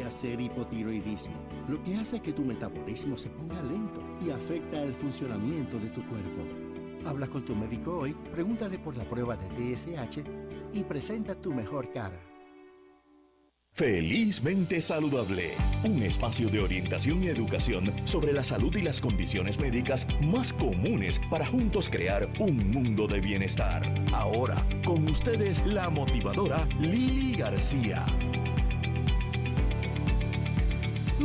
podría ser hipotiroidismo, lo que hace que tu metabolismo se ponga lento y afecta el funcionamiento de tu cuerpo. Habla con tu médico hoy, pregúntale por la prueba de TSH y presenta tu mejor cara. Felizmente Saludable, un espacio de orientación y educación sobre la salud y las condiciones médicas más comunes para juntos crear un mundo de bienestar. Ahora, con ustedes la motivadora Lili García.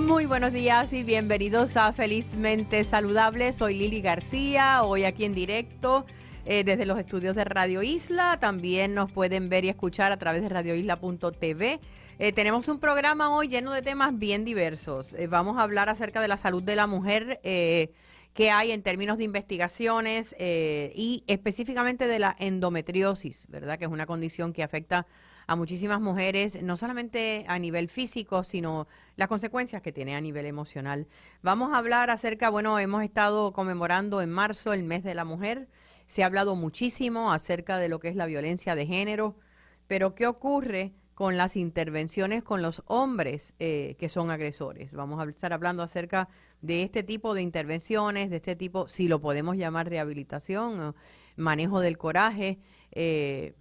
Muy buenos días y bienvenidos a Felizmente Saludable. Soy Lili García, hoy aquí en directo eh, desde los estudios de Radio Isla. También nos pueden ver y escuchar a través de radioisla.tv. Eh, tenemos un programa hoy lleno de temas bien diversos. Eh, vamos a hablar acerca de la salud de la mujer eh, que hay en términos de investigaciones y específicamente de la endometriosis, ¿verdad? Que es una condición que afecta a muchísimas mujeres, no solamente a nivel físico, sino las consecuencias que tiene a nivel emocional. Vamos a hablar acerca, bueno, hemos estado conmemorando en marzo el mes de la mujer. Se ha hablado muchísimo acerca de lo que es la violencia de género, pero ¿qué ocurre? con las intervenciones con los hombres eh, que son agresores. Vamos a estar hablando acerca de este tipo de intervenciones, de este tipo, si lo podemos llamar rehabilitación, manejo del coraje. Eh,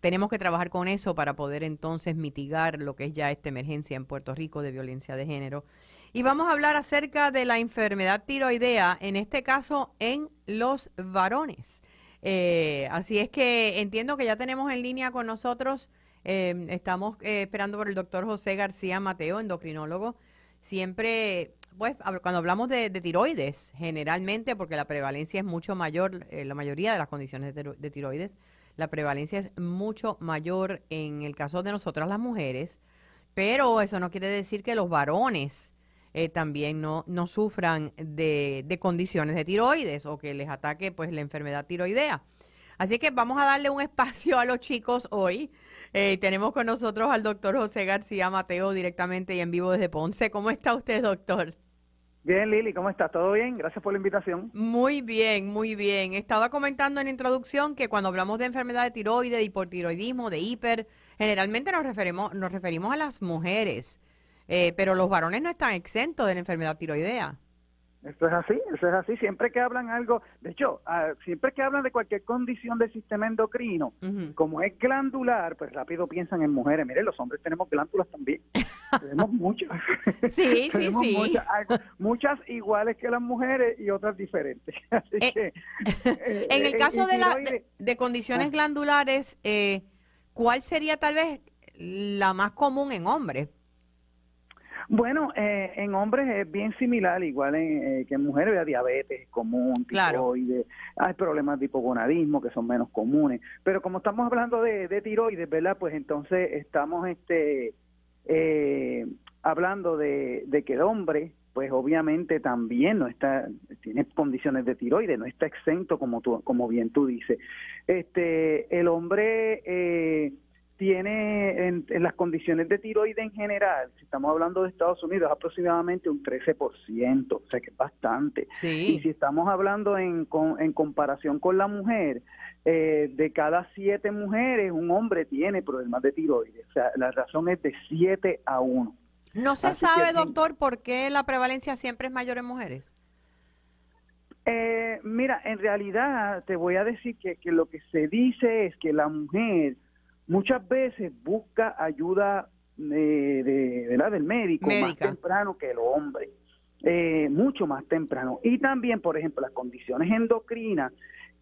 tenemos que trabajar con eso para poder entonces mitigar lo que es ya esta emergencia en Puerto Rico de violencia de género. Y vamos a hablar acerca de la enfermedad tiroidea, en este caso en los varones. Eh, así es que entiendo que ya tenemos en línea con nosotros Em, estamos eh, esperando por el doctor José García Mateo, endocrinólogo. Siempre, pues, cuando hablamos de, tiroides, generalmente, porque la prevalencia es mucho mayor, eh, la mayoría de las condiciones de, tiroides, la prevalencia es mucho mayor en el caso de nosotras las mujeres, pero eso no quiere decir que los varones eh, también no, no sufran de, de condiciones de tiroides o que les ataque pues la enfermedad tiroidea. Así que vamos a darle un espacio a los chicos hoy. Eh, tenemos con nosotros al doctor José García Mateo directamente y en vivo desde Ponce. ¿Cómo está usted, doctor? Bien, Lili, ¿cómo está? ¿Todo bien? Gracias por la invitación. Muy bien, muy bien. Estaba comentando en la introducción que cuando hablamos de enfermedad de tiroides, de hipotiroidismo, de hiper, generalmente nos referimos, nos referimos a las mujeres, eh, pero los varones no están exentos de la enfermedad tiroidea. Eso es así, eso es así. Siempre que hablan algo, de hecho, ah, siempre que hablan de cualquier condición del sistema endocrino, como es glandular, pues rápido piensan en mujeres. Mire, los hombres tenemos glándulas también. tenemos muchas. Sí, sí, sí. Muchas, iguales que las mujeres y otras diferentes. Eh, eh, en el eh, caso de, la, de, condiciones ah. glandulares, ¿cuál sería tal vez la más común en hombres? Bueno, eh, en hombres es bien similar, igual eh, que en mujeres, hay diabetes común, tiroides, hay problemas de hipogonadismo que son menos comunes, pero como estamos hablando de, tiroides, ¿verdad? Pues entonces estamos este eh, hablando de, que el hombre, pues obviamente también no está, tiene condiciones de tiroides, no está exento como tú, como bien tú dices. Este, el hombre eh, tiene en, las condiciones de tiroides en general, si estamos hablando de Estados Unidos, aproximadamente un 13%, o sea que es bastante. Y si estamos hablando en, en comparación con la mujer, eh, de cada siete mujeres, un hombre tiene problemas de tiroides. O sea, la razón es de 7 a 1. ¿No se sabe, doctor, por qué la prevalencia siempre es mayor en mujeres? Eh, mira, en realidad te voy a decir que, que lo que se dice es que la mujer muchas veces busca ayuda eh, de, ¿verdad? del médico más temprano que el hombre, eh, mucho más temprano. Y también, por ejemplo, las condiciones endocrinas,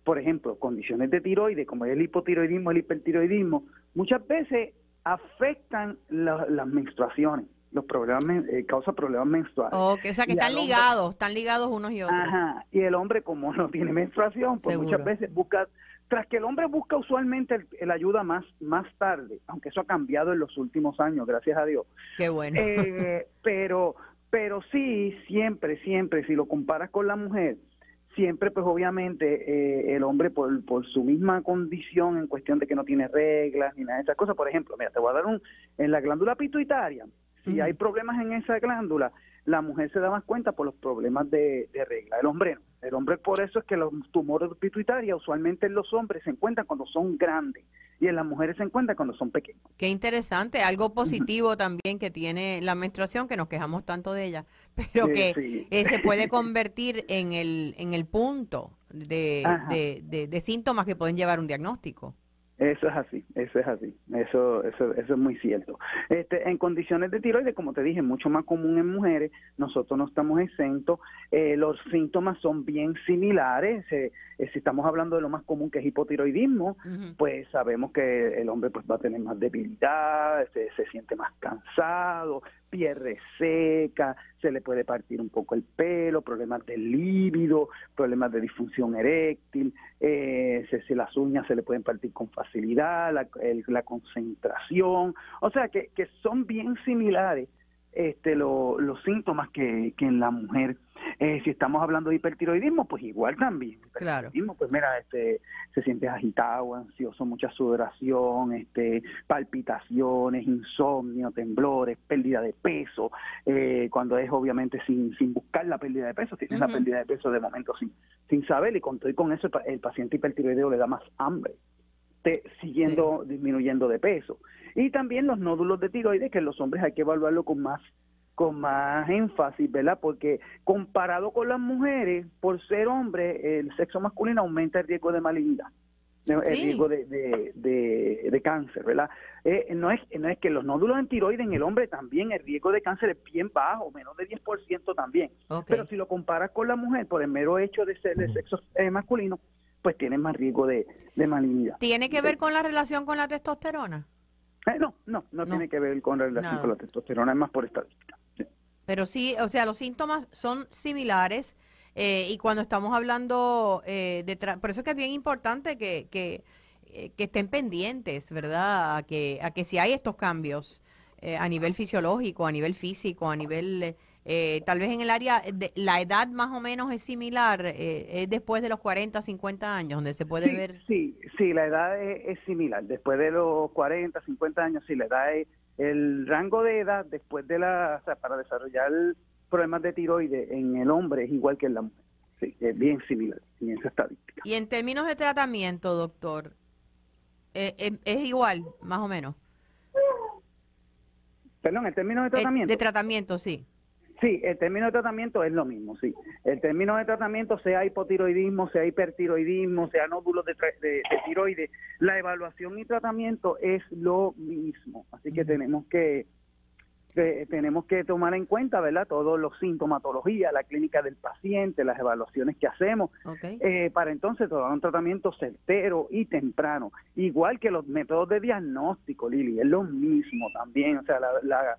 por ejemplo, condiciones de tiroides, como el hipotiroidismo, el hipertiroidismo, muchas veces afectan las menstruaciones los problemas eh, causa problemas menstruales. o sea que están ligados, están ligados unos y otros. Ajá, y el hombre como no tiene menstruación, pues muchas veces busca tras que el hombre busca usualmente el, ayuda más, más tarde, aunque eso ha cambiado en los últimos años, gracias a Dios. Qué bueno. Eh, pero, pero sí, siempre, siempre, si lo comparas con la mujer, siempre, pues obviamente, eh, el hombre por, por su misma condición en cuestión de que no tiene reglas ni nada de esas cosas, por ejemplo, mira, te voy a dar un, en la glándula pituitaria, si hay problemas en esa glándula, la mujer se da más cuenta por los problemas de, regla, el hombre no. El hombre por eso es que los tumores pituitarios usualmente en los hombres se encuentran cuando son grandes y en las mujeres se encuentra cuando son pequeños. Qué interesante, algo positivo también que tiene la menstruación, que nos quejamos tanto de ella, pero que eh, se puede convertir en el, en el punto de, de síntomas que pueden llevar un diagnóstico. Eso es así, eso es así, eso, eso, eso es muy cierto. Este, en condiciones de tiroides, como te dije, mucho más común en mujeres, nosotros no estamos exentos, eh, los síntomas son bien similares, eh, eh, si estamos hablando de lo más común que es hipotiroidismo, pues sabemos que el hombre pues va a tener más debilidad, se, se siente más cansado, piel seca, se le puede partir un poco el pelo, problemas de líbido, problemas de disfunción eréctil, eh, se, las uñas se le pueden partir con facilidad, la, la concentración, o sea que, que son bien similares este, los síntomas que, que en la mujer. Eh, si estamos hablando de hipertiroidismo, pues igual también. Claro. Pues mira, este, se siente agitado, ansioso, mucha sudoración, este, palpitaciones, insomnio, temblores, pérdida de peso. Eh, cuando es obviamente sin, sin buscar la pérdida de peso, tienes la pérdida de peso de momento sin, sin saber y con, y con eso el, paciente hipertiroideo le da más hambre, te, siguiendo disminuyendo de peso. Y también los nódulos de tiroides, que en los hombres hay que evaluarlo con más con más énfasis, ¿verdad? Porque comparado con las mujeres, por ser hombre, el sexo masculino aumenta el riesgo de malignidad, el riesgo de, de, cáncer, ¿verdad? Eh, no, es, no es que los nódulos en tiroides en el hombre también, el riesgo de cáncer es bien bajo, menos de 10% también. Pero si lo comparas con la mujer, por el mero hecho de ser de sexo eh, masculino, pues tiene más riesgo de, de malignidad. ¿Tiene que ver con la relación con la testosterona? Eh, no, no, no, tiene que ver con la relación con la testosterona, es más por estadística. Pero sí, o sea, los síntomas son similares eh, y cuando estamos hablando eh, de... Por eso es que es bien importante que, que, que estén pendientes, ¿verdad? A que, a que si hay estos cambios a nivel fisiológico, a nivel físico, a nivel eh, tal vez en el área, de, la edad más o menos es similar, eh, es después de los 40, 50 años, donde se puede ver. Sí, sí, la edad es, similar. Después de los 40, 50 años, sí, la edad es el rango de edad después de la, o sea, para desarrollar problemas de tiroides en el hombre es igual que en la mujer. Sí, es bien similar en esa estadística. Y en términos de tratamiento, doctor, eh, es igual, más o menos. Perdón, en términos de tratamiento. de tratamiento, sí. Sí, el término de tratamiento es lo mismo, sí. El término de tratamiento, sea hipotiroidismo, sea hipertiroidismo, sea nódulos de, de, tiroides, la evaluación y tratamiento es lo mismo. Así que tenemos que, tenemos que tomar en cuenta, ¿verdad? Todos los sintomatologías, la clínica del paciente, las evaluaciones que hacemos, eh, para entonces tomar un tratamiento certero y temprano. Igual que los métodos de diagnóstico, Lili, es lo mismo también. O sea, la la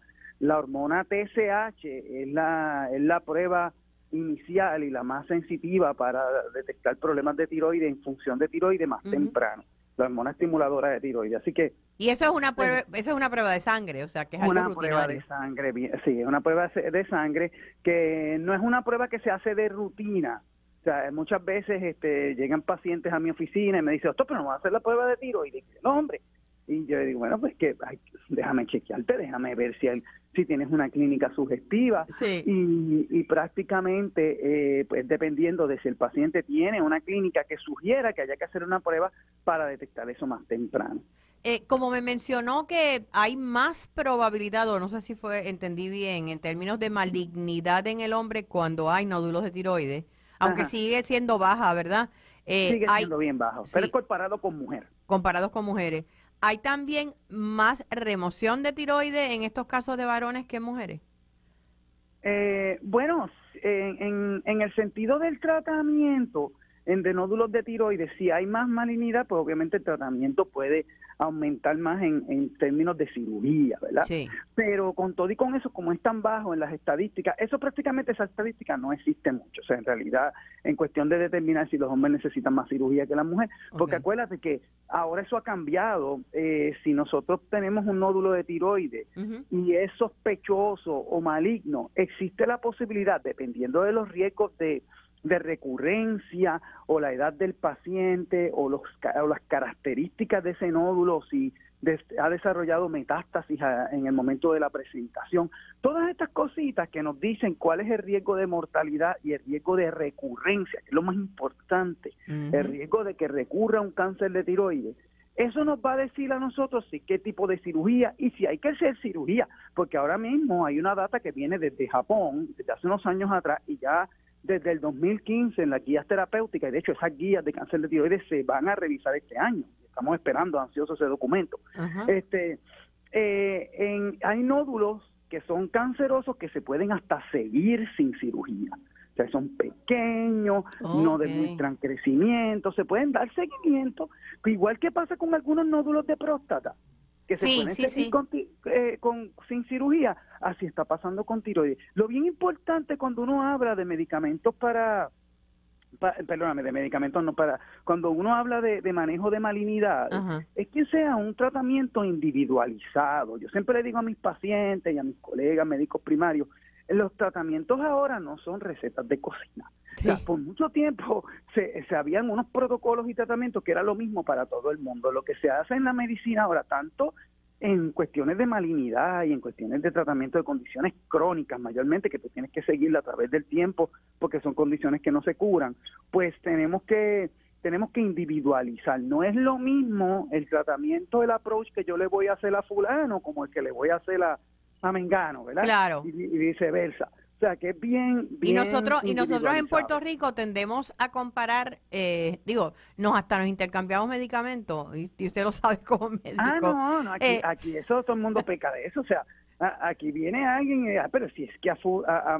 hormona TSH es la, es la prueba inicial y la más sensitiva para detectar problemas de tiroides en función de tiroides más temprano, la hormona estimuladora de tiroides. Así que y eso es una prueba, eso es una prueba de sangre, o sea, que es una prueba de sangre, sí, es una prueba de sangre que no es una prueba que se hace de rutina. O sea, muchas veces este, llegan pacientes a mi oficina y me dicen, doctor, pero no va a hacer la prueba de tiroides. No, hombre, y yo digo, bueno, pues que déjame chequearte, déjame ver si si tienes una clínica sugestiva. Y, prácticamente, eh, pues dependiendo de si el paciente tiene una clínica que sugiera que haya que hacer una prueba para detectar eso más temprano. Eh, como me mencionó que hay más probabilidad, o no sé si fue entendí bien, en términos de malignidad en el hombre cuando hay nódulos de tiroides, aunque sigue siendo baja, ¿verdad? Eh, sigue siendo bien bajo, pero comparado con mujer. Comparados con mujeres. ¿Hay también más remoción de tiroides en estos casos de varones que mujeres? Eh, bueno, en, en, el sentido del tratamiento, en de nódulos de tiroides, si hay más malignidad, pues obviamente el tratamiento puede aumentar más en, en términos de cirugía, ¿verdad? Sí. Pero con todo y con eso, como es tan bajo en las estadísticas, eso prácticamente esa estadística no existe mucho. O sea, en realidad, en cuestión de determinar si los hombres necesitan más cirugía que las mujeres, porque acuérdate que ahora eso ha cambiado. Eh, si nosotros tenemos un nódulo de tiroides y es sospechoso o maligno, existe la posibilidad, dependiendo de los riesgos de de recurrencia o la edad del paciente o, los, las características de ese nódulo, si ha desarrollado metástasis en el momento de la presentación. Todas estas cositas que nos dicen cuál es el riesgo de mortalidad y el riesgo de recurrencia, que es lo más importante, el riesgo de que recurra un cáncer de tiroides, Eso nos va a decir a nosotros si qué tipo de cirugía y si hay que hacer cirugía, porque ahora mismo hay una data que viene desde Japón, desde hace unos años atrás, y ya desde el 2015 en las guías terapéuticas, y de hecho esas guías de cáncer de tiroides se van a revisar este año. Estamos esperando ansiosos ese documento. Este, eh, en, hay nódulos que son cancerosos que se pueden hasta seguir sin cirugía son pequeños, no demuestran crecimiento, se pueden dar seguimiento, igual que pasa con algunos nódulos de próstata, que se pueden seguir eh, Con, sin cirugía, así está pasando con tiroides. Lo bien importante cuando uno habla de medicamentos para, perdóname, de medicamentos no para, cuando uno habla de, manejo de malignidad, es que sea un tratamiento individualizado. Yo siempre le digo a mis pacientes y a mis colegas médicos primarios, los tratamientos ahora no son recetas de cocina. por mucho tiempo se, se habían unos protocolos y tratamientos que era lo mismo para todo el mundo. Lo que se hace en la medicina ahora, tanto en cuestiones de malignidad y en cuestiones de tratamiento de condiciones crónicas, mayormente que tú tienes que seguirla a través del tiempo porque son condiciones que no se curan, pues tenemos que tenemos que individualizar. No es lo mismo el tratamiento, el approach que yo le voy a hacer a fulano como el que le voy a hacer a, a Mengano, ¿verdad? Claro. Y, viceversa. O sea, que es bien, y nosotros y nosotros en Puerto Rico tendemos a comparar, eh, digo, nos hasta nos intercambiamos medicamentos y, usted lo sabe como médico. Ah, no, no aquí, eh, aquí eso todo el mundo peca de eso, o sea, aquí viene alguien, y, ah, pero si es que a,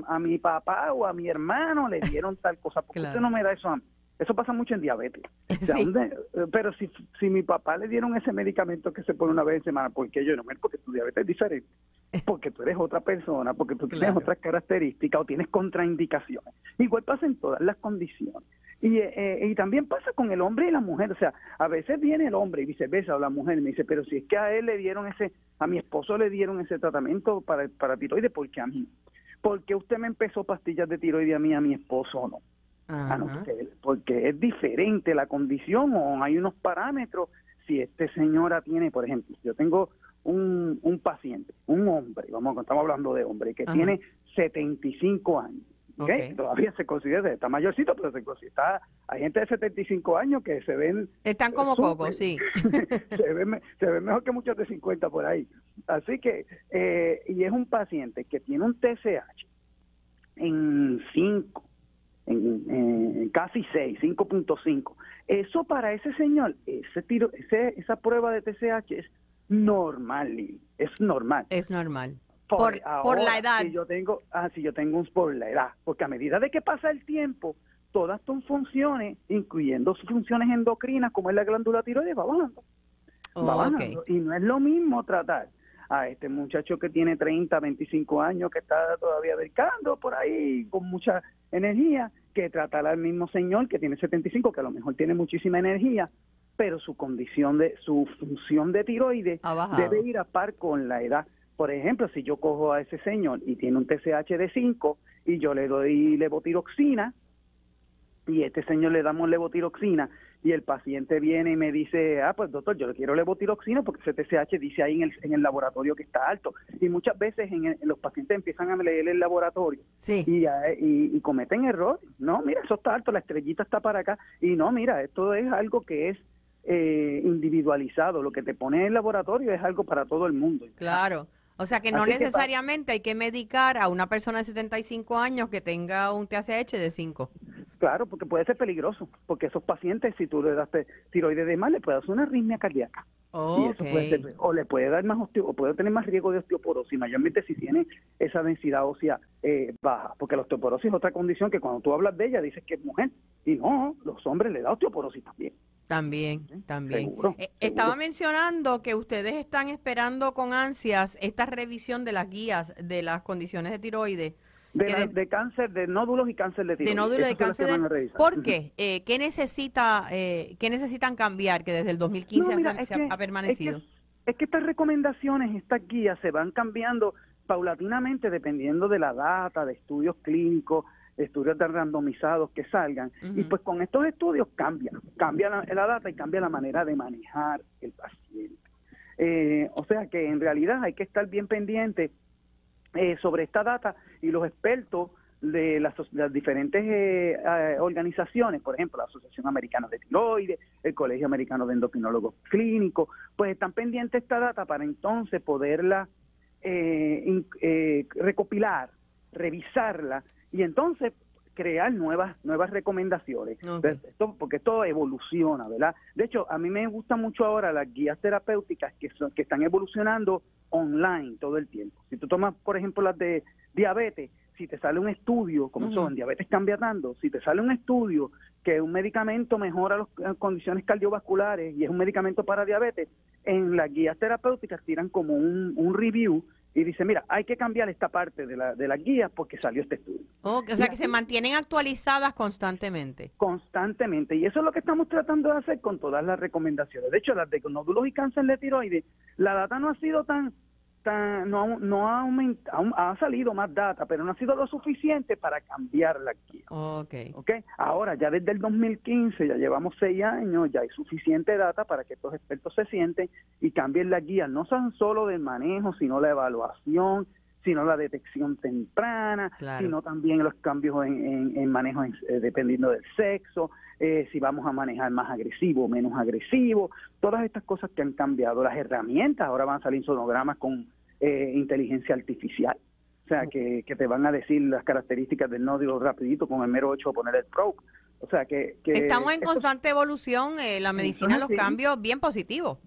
a, mi papá o a mi hermano le dieron tal cosa, ¿por qué usted no me da eso a mí? Eso pasa mucho en diabetes. Eh, pero si, si mi papá le dieron ese medicamento que se pone una vez en semana, ¿por qué yo no? Porque tu diabetes es diferente, porque tú eres otra persona, porque tú tienes otras características o tienes contraindicaciones. Igual pasa en todas las condiciones. Y, eh, eh, y también pasa con el hombre y la mujer. O sea, a veces viene el hombre y viceversa, o la mujer y me dice, pero si es que a él le dieron ese, a mi esposo le dieron ese tratamiento para, para tiroides, ¿por qué a mí? ¿Por qué usted me empezó pastillas de tiroides a mí, a mi esposo no? Porque es diferente la condición o hay unos parámetros. Si este señora tiene, por ejemplo, yo tengo un, un paciente, un hombre, vamos, estamos hablando de hombre, que tiene 75 años. Okay. Todavía se considera, está mayorcito, pero se considera, hay gente de 75 años que se ven... Están como cocos, sí. se, ven, se ven mejor que muchos de 50 por ahí. Así que, eh, y es un paciente que tiene un TSH en 5, en, casi 6, 5.5. Eso para ese señor, ese tiro, ese, esa prueba de TCH es normal, es normal. Es normal. Por, por, la edad. Si yo tengo, ah, si yo tengo un por la edad, porque a medida de que pasa el tiempo, todas tus funciones, incluyendo sus funciones endocrinas, como es la glándula tiroides, va bajando. va bajando. Y no es lo mismo tratar a este muchacho que tiene 30, 25 años, que está todavía dedicando por ahí con mucha energía, que tratar al mismo señor que tiene 75, que a lo mejor tiene muchísima energía, pero su condición de, su función de tiroides debe ir a par con la edad. Por ejemplo, si yo cojo a ese señor y tiene un TSH de 5 y yo le doy levotiroxina, y este señor le damos levotiroxina y el paciente viene y me dice, ah, pues doctor, yo le quiero levotiroxina porque ese TSH dice ahí en el, en el laboratorio que está alto. Y muchas veces en, los pacientes empiezan a leer el laboratorio y, y, cometen error. No, mira, eso está alto, la estrellita está para acá. Y no, mira, esto es algo que es eh, individualizado. Lo que te pone en el laboratorio es algo para todo el mundo. Claro. O sea que no necesariamente hay que medicar a una persona de 75 años que tenga un TSH de 5. Claro, porque puede ser peligroso, porque esos pacientes, si tú le das tiroides de mal, le puede dar una arritmia cardíaca. o le puede dar más osteo, o puede tener más riesgo de osteoporosis, mayormente si tiene esa densidad ósea eh, baja, porque la osteoporosis es otra condición que cuando tú hablas de ella dices que es mujer, y no, los hombres le da osteoporosis también. También, también. Eh, estaba mencionando que ustedes están esperando con ansias esta revisión de las guías de las condiciones de tiroides de, cáncer, de nódulos y cáncer de tiroides. De nódulos y cáncer de... ¿Por qué? Eh, ¿qué, necesita, eh, ¿Qué necesitan cambiar que desde el 2015 se, ha, permanecido? Es que, estas recomendaciones, estas guías se van cambiando paulatinamente dependiendo de la data, de estudios clínicos, estudios de randomizados que salgan. Y pues con estos estudios cambia, cambia la, data y cambia la manera de manejar el paciente. Eh, o sea que en realidad hay que estar bien pendiente eh, sobre esta data y los expertos de las, diferentes eh, eh, organizaciones, por ejemplo, la Asociación Americana de Tiroides, el Colegio Americano de Endocrinólogos Clínicos, pues están pendientes esta data para entonces poderla eh, recopilar, revisarla y entonces crear nuevas nuevas recomendaciones. Porque esto evoluciona verdad de hecho a mí me gusta mucho ahora las guías terapéuticas que son, que están evolucionando online todo el tiempo. Si tú tomas por ejemplo las de diabetes si te sale un estudio, como son diabetes cambia tanto, si te sale un estudio que un medicamento mejora las condiciones cardiovasculares y es un medicamento para diabetes, en las guías terapéuticas tiran como un, un review y dice, mira, hay que cambiar esta parte de la, de las guías porque salió este estudio. o sea, que se mantienen actualizadas constantemente. Constantemente. Y eso es lo que estamos tratando de hacer con todas las recomendaciones. De hecho, las de nódulos y cáncer de tiroides, la data no ha sido tan no, no ha aumentado, ha salido más data, pero no ha sido lo suficiente para cambiar la guía. Okay. okay. Ahora, ya desde el 2015, ya llevamos seis años, ya hay suficiente data para que estos expertos se sienten y cambien la guía, no son solo del manejo, sino la evaluación, sino la detección temprana, sino también los cambios en, en, manejo eh, dependiendo del sexo, eh, si vamos a manejar más agresivo o menos agresivo, todas estas cosas que han cambiado. Las herramientas, ahora van a salir sonogramas con eh, inteligencia artificial. O sea, que, que, te van a decir las características del nódulo rapidito con el mero hecho de poner el probe. O sea, que... Estamos en constante evolución, la medicina, los cambios bien positivos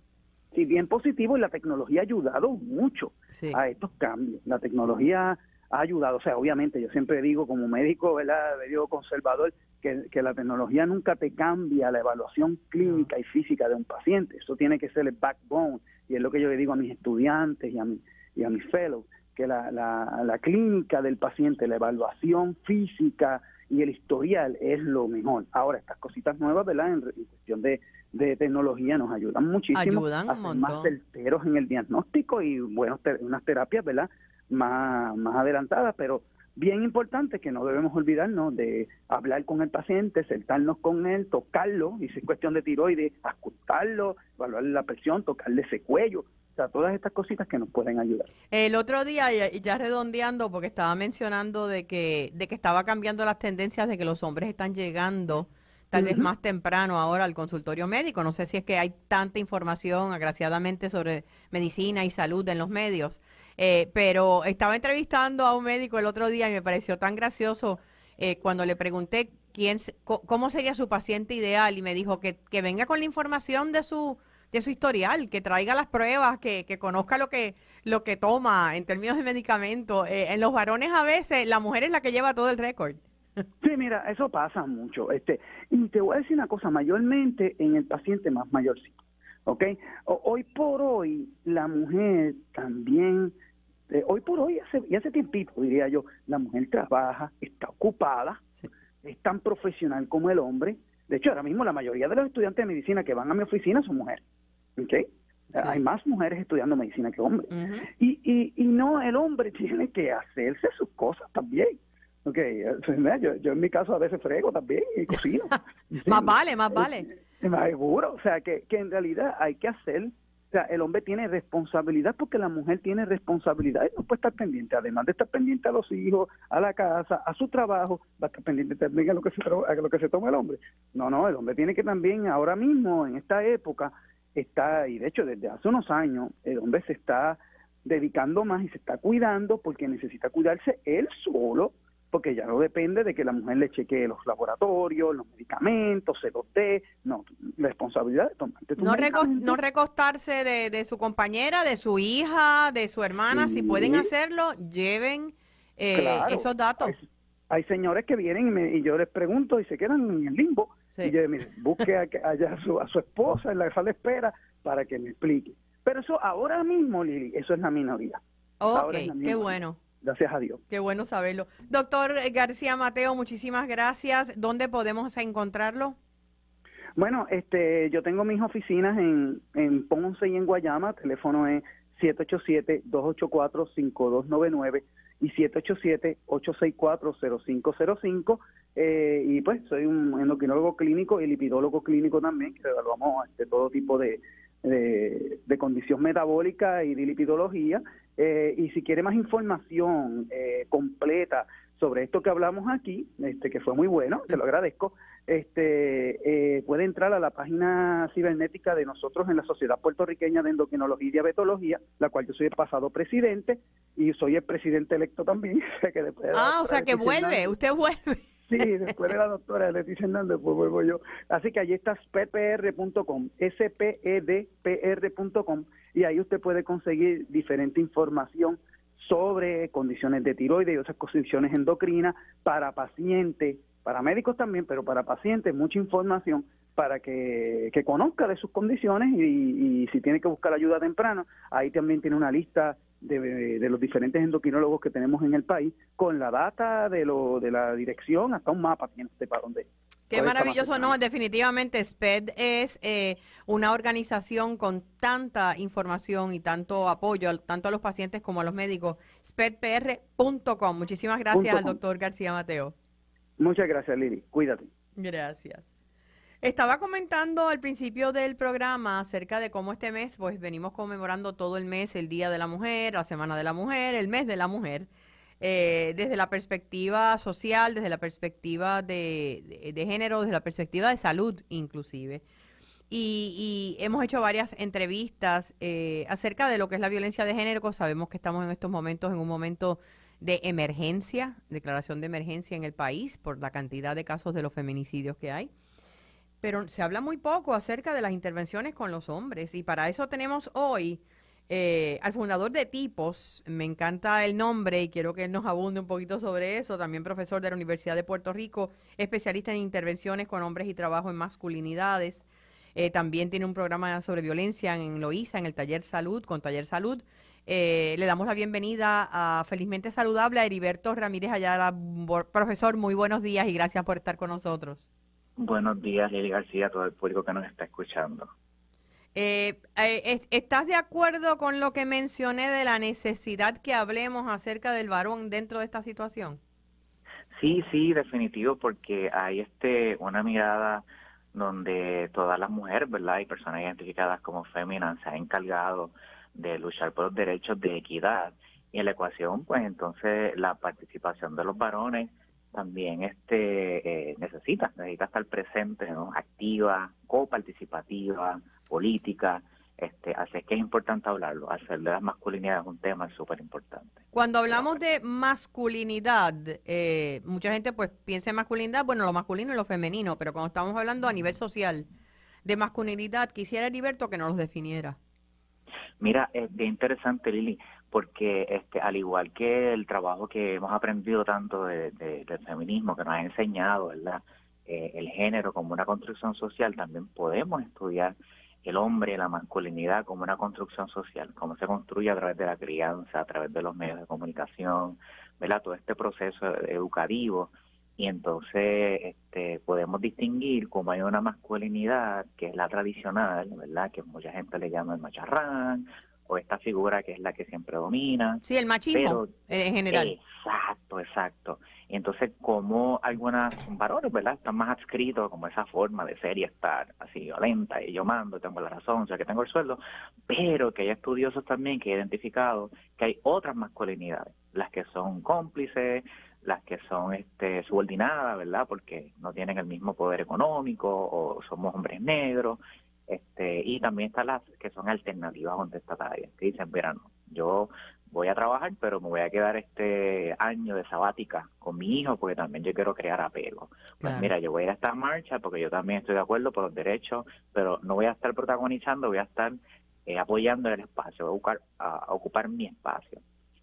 sí, bien positivo y la tecnología ha ayudado mucho a estos cambios. La tecnología ha ayudado, o sea, obviamente yo siempre digo como médico, ¿verdad? Medio conservador, que, que, la tecnología nunca te cambia la evaluación clínica y física de un paciente. Eso tiene que ser el backbone y es lo que yo le digo a mis estudiantes y a, mi, y a mis fellows, que la, la, la clínica del paciente, la evaluación física y el historial es lo mejor. Ahora, estas cositas nuevas, ¿verdad? en cuestión de de tecnología nos ayudan muchísimo a ser más certeros en el diagnóstico y bueno, unas terapias, ¿verdad? Más, más adelantadas, pero bien importante que no debemos olvidarnos de hablar con el paciente, sentarnos con él, tocarlo, y si es cuestión de tiroides, ajustarlo, evaluarle la presión, tocarle ese cuello, o sea, todas estas cositas que nos pueden ayudar. El otro día, ya, ya redondeando, porque estaba mencionando de que, de que estaba cambiando las tendencias de que los hombres están llegando tal vez más temprano ahora al consultorio médico. No sé si es que hay tanta información, agraciadamente, sobre medicina y salud en los medios. Eh, pero estaba entrevistando a un médico el otro día y me pareció tan gracioso eh, cuando le pregunté quién, cómo sería su paciente ideal y me dijo que, que venga con la información de su de su historial, que traiga las pruebas, que, que conozca lo que lo que toma en términos de medicamentos. Eh, en los varones a veces la mujer es la que lleva todo el récord. Sí, mira, eso pasa mucho. Este, y te voy a decir una cosa, mayormente en el paciente más mayorcito, ¿ok? hoy por hoy, la mujer también, eh, hoy por hoy, hace, y hace tiempito, diría yo, la mujer trabaja, está ocupada, es tan profesional como el hombre. De hecho, ahora mismo la mayoría de los estudiantes de medicina que van a mi oficina son mujeres, ¿ok? Hay más mujeres estudiando medicina que hombres. y, y, y no, el hombre tiene que hacerse sus cosas también. Ok, yo, yo en mi caso a veces frego también y cocino. más vale, más vale. Más seguro, o sea, que, que en realidad hay que hacer, o sea, el hombre tiene responsabilidad porque la mujer tiene responsabilidad y no puede estar pendiente, además de estar pendiente a los hijos, a la casa, a su trabajo, va a estar pendiente también a lo que se, a lo que se toma el hombre. No, no, el hombre tiene que también, ahora mismo, en esta época, está, y de hecho desde hace unos años, el hombre se está dedicando más y se está cuidando porque necesita cuidarse él solo ya no depende de que la mujer le chequee los laboratorios, los medicamentos, se los dé, no, responsabilidad de tomarte no, no recostarse de, de, su compañera, de su hija, de su hermana, si pueden hacerlo, lleven eh, esos datos. Hay, señores que vienen y, yo les pregunto y se quedan en el limbo, y yo, mire, busque a, allá a su, a su esposa en la sala de espera para que me explique. Pero eso ahora mismo, Lili, eso es la minoría. Ok, qué bueno. Gracias a Dios. Qué bueno saberlo. Doctor García Mateo, muchísimas gracias. ¿Dónde podemos encontrarlo? Bueno, este, yo tengo mis oficinas en, en Ponce y en Guayama. teléfono es 787-284-5299 y 787-864-0505. Eh, y pues soy un endocrinólogo clínico y lipidólogo clínico también, que evaluamos este, todo tipo de, de, de condición metabólica y de lipidología. Eh, y si quiere más información eh, completa sobre esto que hablamos aquí, este que fue muy bueno, te lo agradezco, este eh, puede entrar a la página cibernética de nosotros en la Sociedad Puertorriqueña de Endocrinología y Diabetología, la cual yo soy el pasado presidente y soy el presidente electo también. ah, o sea que vuelve, usted vuelve. Sí, después de la doctora Leticia Hernández, pues vuelvo yo. Así que allí está spedpr.com, spedpr.com, y ahí usted puede conseguir diferente información sobre condiciones de tiroides y otras condiciones endocrinas para pacientes, para médicos también, pero para pacientes mucha información para que, conozca de sus condiciones y, si tiene que buscar ayuda temprana, ahí también tiene una lista de, de, los diferentes endocrinólogos que tenemos en el país, con la data de, lo, de la dirección, hasta un mapa tiene usted para dónde Qué maravilloso, no, definitivamente SPED es eh, una organización con tanta información y tanto apoyo, tanto a los pacientes como a los médicos. SPEDPR.com. Muchísimas gracias al doctor García Mateo. Muchas gracias, Lili. Cuídate. Gracias. Estaba comentando al principio del programa acerca de cómo este mes, pues venimos conmemorando todo el mes el Día de la Mujer, la Semana de la Mujer, el mes de la Mujer. Eh, desde la perspectiva social, desde la perspectiva de, género, desde la perspectiva de salud inclusive. Y, hemos hecho varias entrevistas eh, acerca de lo que es la violencia de género. Sabemos que estamos en estos momentos en un momento de emergencia, declaración de emergencia en el país por la cantidad de casos de los feminicidios que hay. Pero se habla muy poco acerca de las intervenciones con los hombres y para eso tenemos hoy eh, al fundador de Tipos, me encanta el nombre y quiero que él nos abunde un poquito sobre eso, también profesor de la Universidad de Puerto Rico, especialista en intervenciones con hombres y trabajo en masculinidades. Eh, también tiene un programa sobre violencia en Loíza, en el Taller Salud, con Taller Salud. Eh, le damos la bienvenida a Felizmente Saludable a Heriberto Ramírez Ayala. Profesor, muy buenos días y gracias por estar con nosotros. Buenos días, Lili García, a todo el público que nos está escuchando. Eh, eh ¿Estás de acuerdo con lo que mencioné de la necesidad que hablemos acerca del varón dentro de esta situación? Sí, sí, definitivo, porque hay este una mirada donde todas las mujeres, ¿verdad? Y personas identificadas como féminas se han encargado de luchar por los derechos de equidad. Y en la ecuación, pues entonces la participación de los varones también este eh, necesita, necesita estar presente, ¿no? activa, coparticipativa, política. Este, así es que es importante hablarlo. Hacer de las masculinidades un tema súper importante. Cuando hablamos de masculinidad, eh, mucha gente pues piensa en masculinidad, bueno, lo masculino y lo femenino, pero cuando estamos hablando a nivel social de masculinidad, quisiera Heriberto que nos lo definiera. Mira, es bien interesante, Lili, porque este, al igual que el trabajo que hemos aprendido tanto de, del feminismo, que nos ha enseñado, ¿verdad? Eh, el género como una construcción social, también podemos estudiar el hombre y la masculinidad como una construcción social, cómo se construye a través de la crianza, a través de los medios de comunicación, ¿verdad? Todo este proceso educativo y entonces este, podemos distinguir cómo hay una masculinidad que es la tradicional, ¿verdad? Que mucha gente le llama el macharrán o esta figura que es la que siempre domina. Sí, el machismo en general. Exacto, exacto. Y entonces, como algunas varones, ¿verdad? Están más adscritos como esa forma de ser y estar así violenta y yo mando, tengo la razón, o sea que tengo el sueldo, pero que hay estudiosos también que han identificado que hay otras masculinidades, las que son cómplices, las que son este, subordinadas, ¿verdad? Porque no tienen el mismo poder económico o somos hombres negros, este, y también están las que son alternativas tarea que dicen, mira, no, yo voy a trabajar, pero me voy a quedar este año de sabática con mi hijo porque también yo quiero crear apego. Pues mira, yo voy a ir a esta marcha porque yo también estoy de acuerdo por los derechos, pero no voy a estar protagonizando, voy a estar eh, apoyando el espacio, voy a, buscar, a, ocupar mi espacio.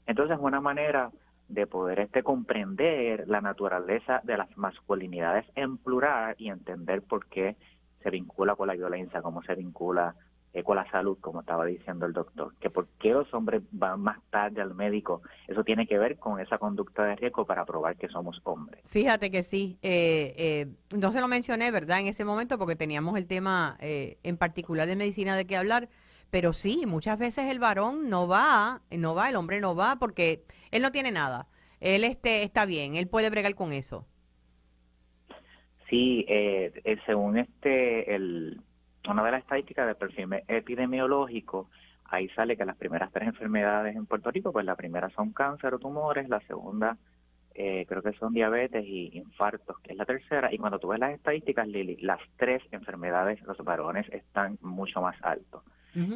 Entonces, es una manera de poder este comprender la naturaleza de las masculinidades en plural y entender por qué se vincula con la violencia, cómo se vincula eh, con la salud, como estaba diciendo el doctor, que por qué los hombres van más tarde al médico, eso tiene que ver con esa conducta de riesgo para probar que somos hombres. Fíjate que sí, eh, eh, no se lo mencioné, ¿verdad? En ese momento porque teníamos el tema en particular de medicina de qué hablar, pero sí, muchas veces el varón no va, no va, el hombre no va porque él no tiene nada, él este, está bien, él puede bregar con eso. Sí, eh, eh, según este, el, una de las estadísticas del perfil epidemiológico, ahí sale que las primeras tres enfermedades en Puerto Rico, pues la primera son cáncer o tumores, la segunda eh, creo que son diabetes y infartos, que es la tercera, y cuando tú ves las estadísticas, Lili, las tres enfermedades, los varones están mucho más altos.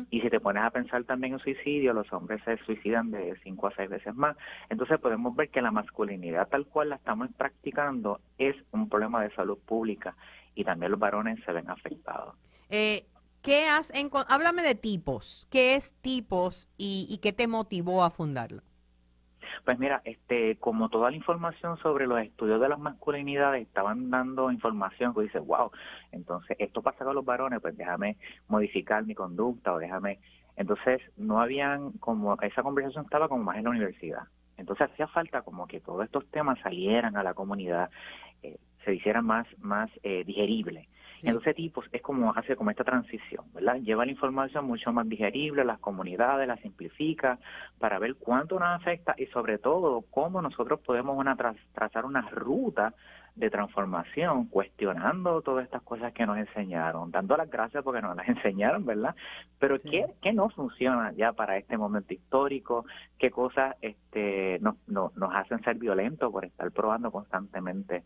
Y si te pones a pensar también en suicidio, los hombres se suicidan de cinco a seis veces más. Entonces podemos ver que la masculinidad tal cual la estamos practicando es un problema de salud pública y también los varones se ven afectados. Eh, ¿qué has Háblame de tipos. ¿Qué es tipos y, y qué te motivó a fundarlo? Pues mira, este, como toda la información sobre los estudios de las masculinidades estaban dando información que dice, wow, entonces esto pasa con los varones, pues déjame modificar mi conducta o déjame. Entonces no habían como, esa conversación estaba como más en la universidad. Entonces hacía falta como que todos estos temas salieran a la comunidad, eh, se hicieran más, más eh, digerible. Entonces tipos es como hace como esta transición, ¿verdad? Lleva la información mucho más digerible a las comunidades, la simplifica para ver cuánto nos afecta y sobre todo cómo nosotros podemos una trazar una ruta de transformación, cuestionando todas estas cosas que nos enseñaron, dando las gracias porque nos las enseñaron, ¿verdad? Pero ¿qué, ¿qué, no funciona ya para este momento histórico? ¿Qué cosas este, nos, nos, nos hacen ser violentos por estar probando constantemente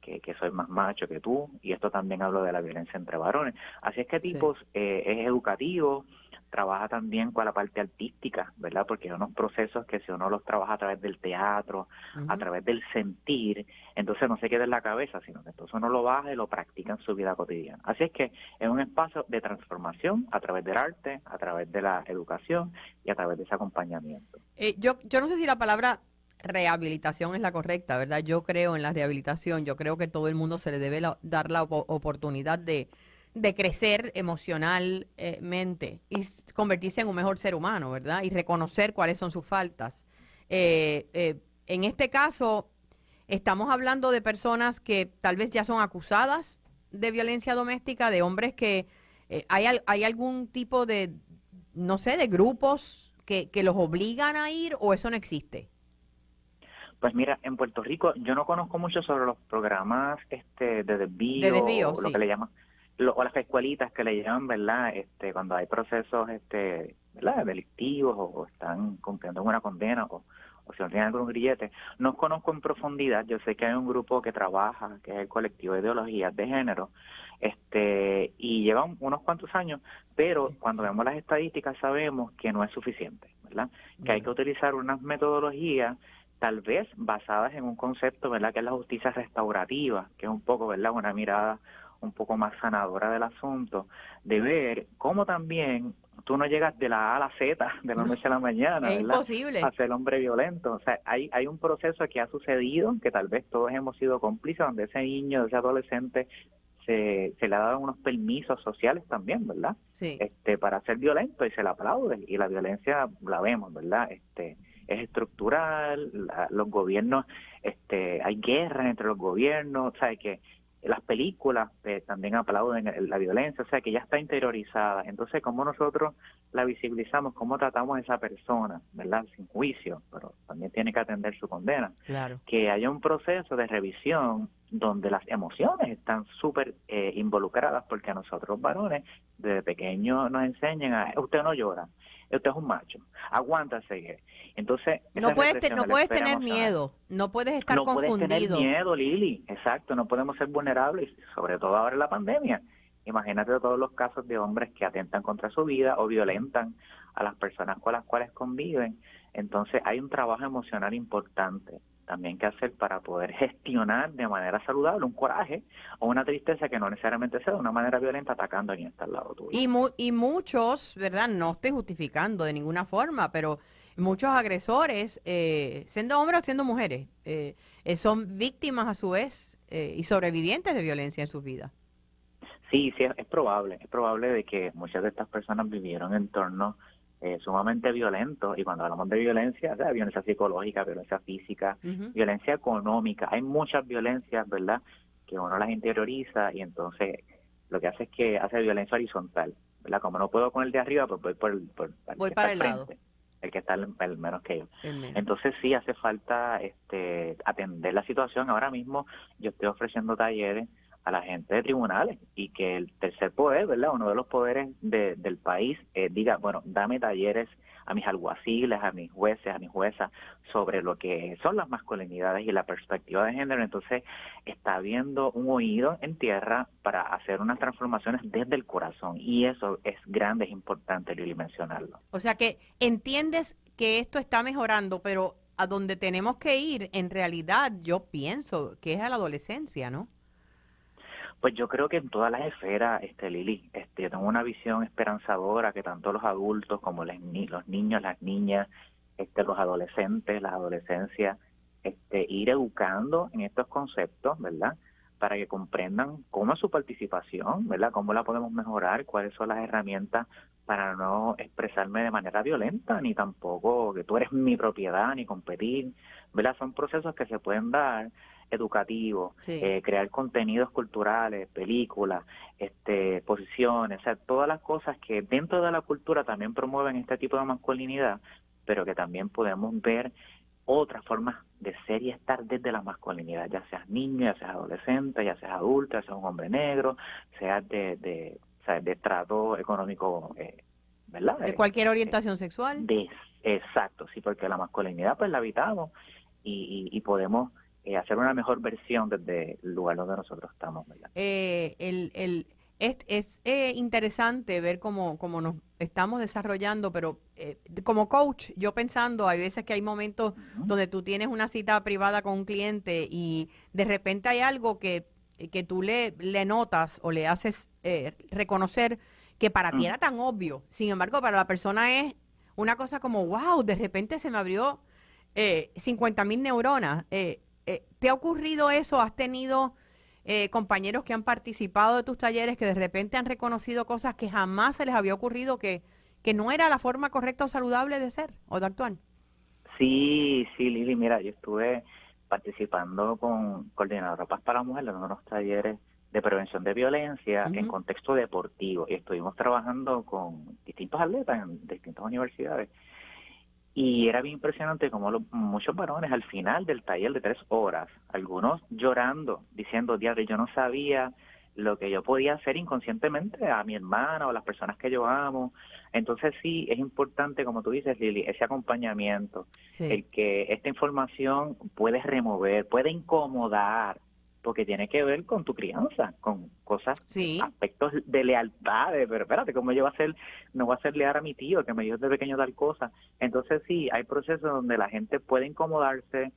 que, soy más macho que tú, y esto también hablo de la violencia entre varones. Así es que tipos eh, es educativo, trabaja también con la parte artística, ¿verdad? Porque hay unos procesos que si uno los trabaja a través del teatro, a través del sentir, entonces no se queda en la cabeza, sino que entonces uno lo baja y lo practica en su vida cotidiana. Así es que es un espacio de transformación a través del arte, a través de la educación y a través de ese acompañamiento. Eh, yo, yo no sé si la palabra rehabilitación es la correcta, ¿verdad? Yo creo en la rehabilitación, yo creo que todo el mundo se le debe dar la oportunidad de, crecer emocionalmente y convertirse en un mejor ser humano, ¿verdad? Y reconocer cuáles son sus faltas. Eh, eh, en este caso, estamos hablando de personas que tal vez ya son acusadas de violencia doméstica, de hombres que eh, hay, hay algún tipo de, no sé, de grupos que, que los obligan a ir o eso no existe. Pues mira, en Puerto Rico yo no conozco mucho sobre los programas este de desvío, o lo que le llaman o las escuelitas que le llaman, ¿verdad? Este cuando hay procesos este, ¿verdad? delictivos o, están cumpliendo una condena o, o se tienen algún grillete. No conozco en profundidad, yo sé que hay un grupo que trabaja, que es el colectivo de ideologías de género, este y llevan unos cuantos años, pero cuando vemos las estadísticas sabemos que no es suficiente, ¿verdad? Que hay que utilizar unas metodologías tal vez basadas en un concepto, ¿verdad?, que es la justicia restaurativa, que es un poco, ¿verdad?, una mirada un poco más sanadora del asunto, de ver cómo también tú no llegas de la A a la Z de la noche a la mañana, es imposible. a ser hombre violento. O sea, hay, hay un proceso que ha sucedido, que tal vez todos hemos sido cómplices, donde ese niño, ese adolescente se, se le ha dado unos permisos sociales también, ¿verdad? Sí. Este, para ser violento y se le aplaude y la violencia la vemos, ¿verdad? Este, es estructural, los gobiernos, este, hay guerras entre los gobiernos, o sea, que las películas eh, también aplauden la violencia, o sea, que ya está interiorizada. Entonces, ¿cómo nosotros la visibilizamos? ¿Cómo tratamos a esa persona, verdad? Sin juicio, pero también tiene que atender su condena. Claro. Que haya un proceso de revisión donde las emociones están súper eh, involucradas, porque a nosotros varones, desde pequeños nos enseñan a, usted no llora, usted es un macho, aguántase. Entonces, no puedes, no puedes tener miedo, no puedes estar no confundido. No puedes tener miedo, Lili, exacto, no podemos ser vulnerables, sobre todo ahora en la pandemia. Imagínate todos los casos de hombres que atentan contra su vida o violentan a las personas con las cuales conviven. Entonces hay un trabajo emocional importante también que hacer para poder gestionar de manera saludable un coraje o una tristeza que no necesariamente sea de una manera violenta atacando a quien está al lado tuyo. Y, y muchos, ¿verdad? No estoy justificando de ninguna forma, pero muchos agresores, eh, siendo hombres o siendo mujeres, eh, eh, son víctimas a su vez y sobrevivientes de violencia en sus vidas. Sí, sí, es probable, es probable de que muchas de estas personas vivieron en entornos eh, sumamente violentos y cuando hablamos de violencia, o violencia psicológica, violencia física, violencia económica, hay muchas violencias, ¿verdad? Que uno las interioriza y entonces lo que hace es que hace violencia horizontal, ¿verdad? Como no puedo con el de arriba, pues voy por, por, voy para el lado. El que está el, menos que yo. Entonces sí hace falta este atender la situación. Ahora mismo yo estoy ofreciendo talleres a la gente de tribunales y que el tercer poder, ¿verdad? Uno de los poderes de, del país eh, diga, bueno, dame talleres a mis alguaciles, a mis jueces, a mis juezas sobre lo que son las masculinidades y la perspectiva de género. Entonces está habiendo un oído en tierra para hacer unas transformaciones desde el corazón y eso es grande, es importante, Lili, mencionarlo. O sea que entiendes que esto está mejorando, pero a donde tenemos que ir, en realidad, yo pienso que es a la adolescencia, ¿no? Pues yo creo que en todas las esferas, este Lili, este, yo tengo una visión esperanzadora que tanto los adultos como los, niños, las niñas, este, los adolescentes, las adolescencias, este, ir educando en estos conceptos, ¿verdad? Para que comprendan cómo es su participación, ¿verdad? Cómo la podemos mejorar, cuáles son las herramientas para no expresarme de manera violenta, ni tampoco que tú eres mi propiedad, ni competir, ¿verdad? Son procesos que se pueden dar educativos, eh, crear contenidos culturales, películas, este, exposiciones, o sea, todas las cosas que dentro de la cultura también promueven este tipo de masculinidad, pero que también podemos ver otras formas de ser y estar desde la masculinidad, ya seas niño, ya seas adolescente, ya seas adulto, ya seas un hombre negro, seas de, de, de estrato económico, eh, ¿verdad? De cualquier eh, orientación sexual. De, exacto, sí, porque la masculinidad pues la habitamos y, y, podemos eh, hacer una mejor versión desde el lugar donde nosotros estamos. ¿verdad? Eh, el, el, es, es eh, interesante ver cómo, cómo nos estamos desarrollando, pero eh, como coach, yo pensando, hay veces que hay momentos donde tú tienes una cita privada con un cliente y de repente hay algo que, que tú le, le notas o le haces eh, reconocer que para ti mm. era tan obvio. Sin embargo, para la persona es una cosa como, wow, de repente se me abrió eh, 50 mil neuronas. Eh, ¿Te ha ocurrido eso? ¿Has tenido eh, compañeros que han participado de tus talleres que de repente han reconocido cosas que jamás se les había ocurrido que, que no era la forma correcta o saludable de ser o de actuar? Sí, sí, Lili, mira, yo estuve participando con Coordinador Paz para Mujeres en unos talleres de prevención de violencia en contexto deportivo y estuvimos trabajando con distintos atletas en distintas universidades y era bien impresionante como muchos varones al final del taller de tres horas, algunos llorando, diciendo, diablo, yo no sabía lo que yo podía hacer inconscientemente a mi hermana o a las personas que yo amo. Entonces sí, es importante, como tú dices, Lili, ese acompañamiento, el que esta información puede remover, puede incomodar, porque tiene que ver con tu crianza, con cosas, aspectos de lealtad, de, pero espérate, ¿cómo yo voy a ser, no voy a ser leal a mi tío que me dio desde pequeño tal cosa? Entonces sí, hay procesos donde la gente puede incomodarse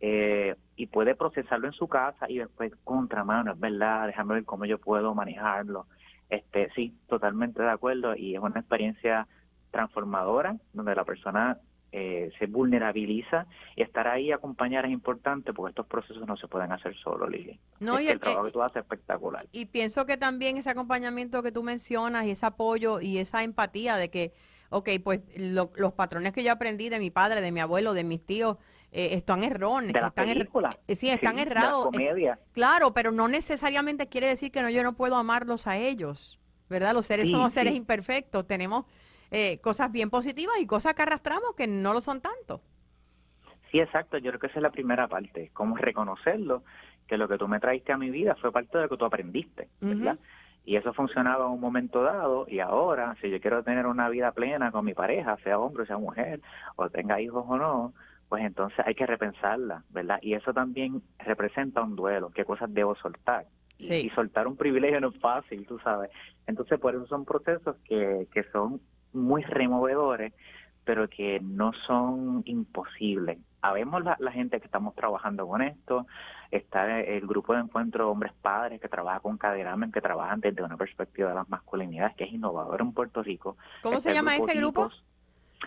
eh, y puede procesarlo en su casa y después, contra mano, es verdad, déjame ver cómo yo puedo manejarlo. Este, sí, totalmente de acuerdo y es una experiencia transformadora donde la persona eh, se vulnerabiliza y estar ahí a acompañar es importante porque estos procesos no se pueden hacer solo, Lili. No, y el, trabajo que tú haces es espectacular. Y pienso que también ese acompañamiento que tú mencionas y ese apoyo y esa empatía de que, ok, pues los patrones que yo aprendí de mi padre, de mi abuelo, de mis tíos, eh, están erróneos. están er sí, están errados. claro, pero no necesariamente quiere decir que no, yo no puedo amarlos a ellos, ¿verdad? Los seres somos seres imperfectos, tenemos eh, cosas bien positivas y cosas que arrastramos que no lo son tanto. Sí, exacto. Yo creo que esa es la primera parte, como reconocerlo, que lo que tú me traiste a mi vida fue parte de lo que tú aprendiste, ¿verdad? Y eso funcionaba en un momento dado y ahora, si yo quiero tener una vida plena con mi pareja, sea hombre, sea mujer, o tenga hijos o no, pues entonces hay que repensarla, ¿verdad? Y eso también representa un duelo, qué cosas debo soltar. Y, soltar un privilegio no es fácil, tú sabes. Entonces, por eso son procesos que, que son muy removedores, pero que no son imposibles. Habemos la, la, gente que estamos trabajando con esto, está el grupo de encuentro hombres padres que trabaja con Caderamen, que trabajan desde una perspectiva de las masculinidades, que es innovador en Puerto Rico. ¿Cómo se llama ese grupo?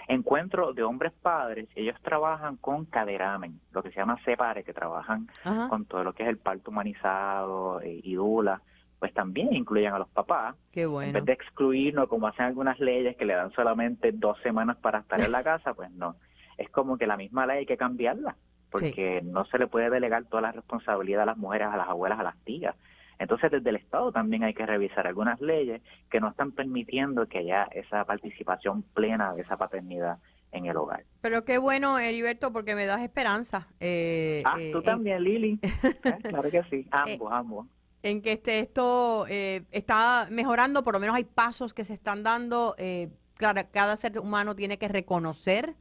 Encuentro de hombres padres, ellos trabajan con Caderamen, lo que se llama Separe, que trabajan con todo lo que es el parto humanizado eh, y Dula pues también incluyan a los papás. Qué bueno. En vez de excluirnos, como hacen algunas leyes que le dan solamente dos semanas para estar en la casa, pues no. Es como que la misma ley hay que cambiarla, porque no se le puede delegar toda la responsabilidad a las mujeres, a las abuelas, a las tías. Entonces, desde el Estado también hay que revisar algunas leyes que no están permitiendo que haya esa participación plena de esa paternidad en el hogar. Pero qué bueno, Heriberto, porque me das esperanza. Eh, ah, tú eh, también, Lili. Eh, claro que sí, ambos, ambos en que este, esto eh, está mejorando, por lo menos hay pasos que se están dando. Eh, cada ser humano tiene que reconocer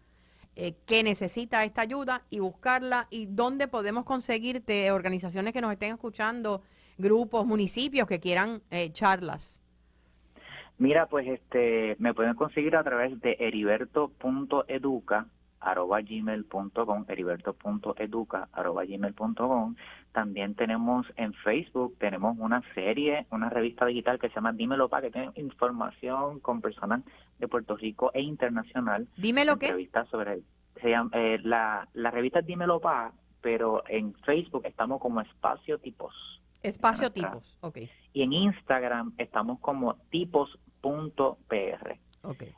eh, que necesita esta ayuda y buscarla y dónde podemos conseguirte organizaciones que nos estén escuchando, grupos, municipios que quieran eh, charlas. Mira, pues este me pueden conseguir a través de eriberto.educa arroba gmail.com, heriberto.educa arroba gmail.com. También tenemos en Facebook, tenemos una serie, una revista digital que se llama Dímelo Pa, que tiene información con personas de Puerto Rico e internacional. Dímelo qué. sobre, se llama, eh, la, la revista Dímelo Pa, pero en Facebook estamos como Espacio Tipos. Espacio Tipos, ok. Y en Instagram estamos como tipos.pr.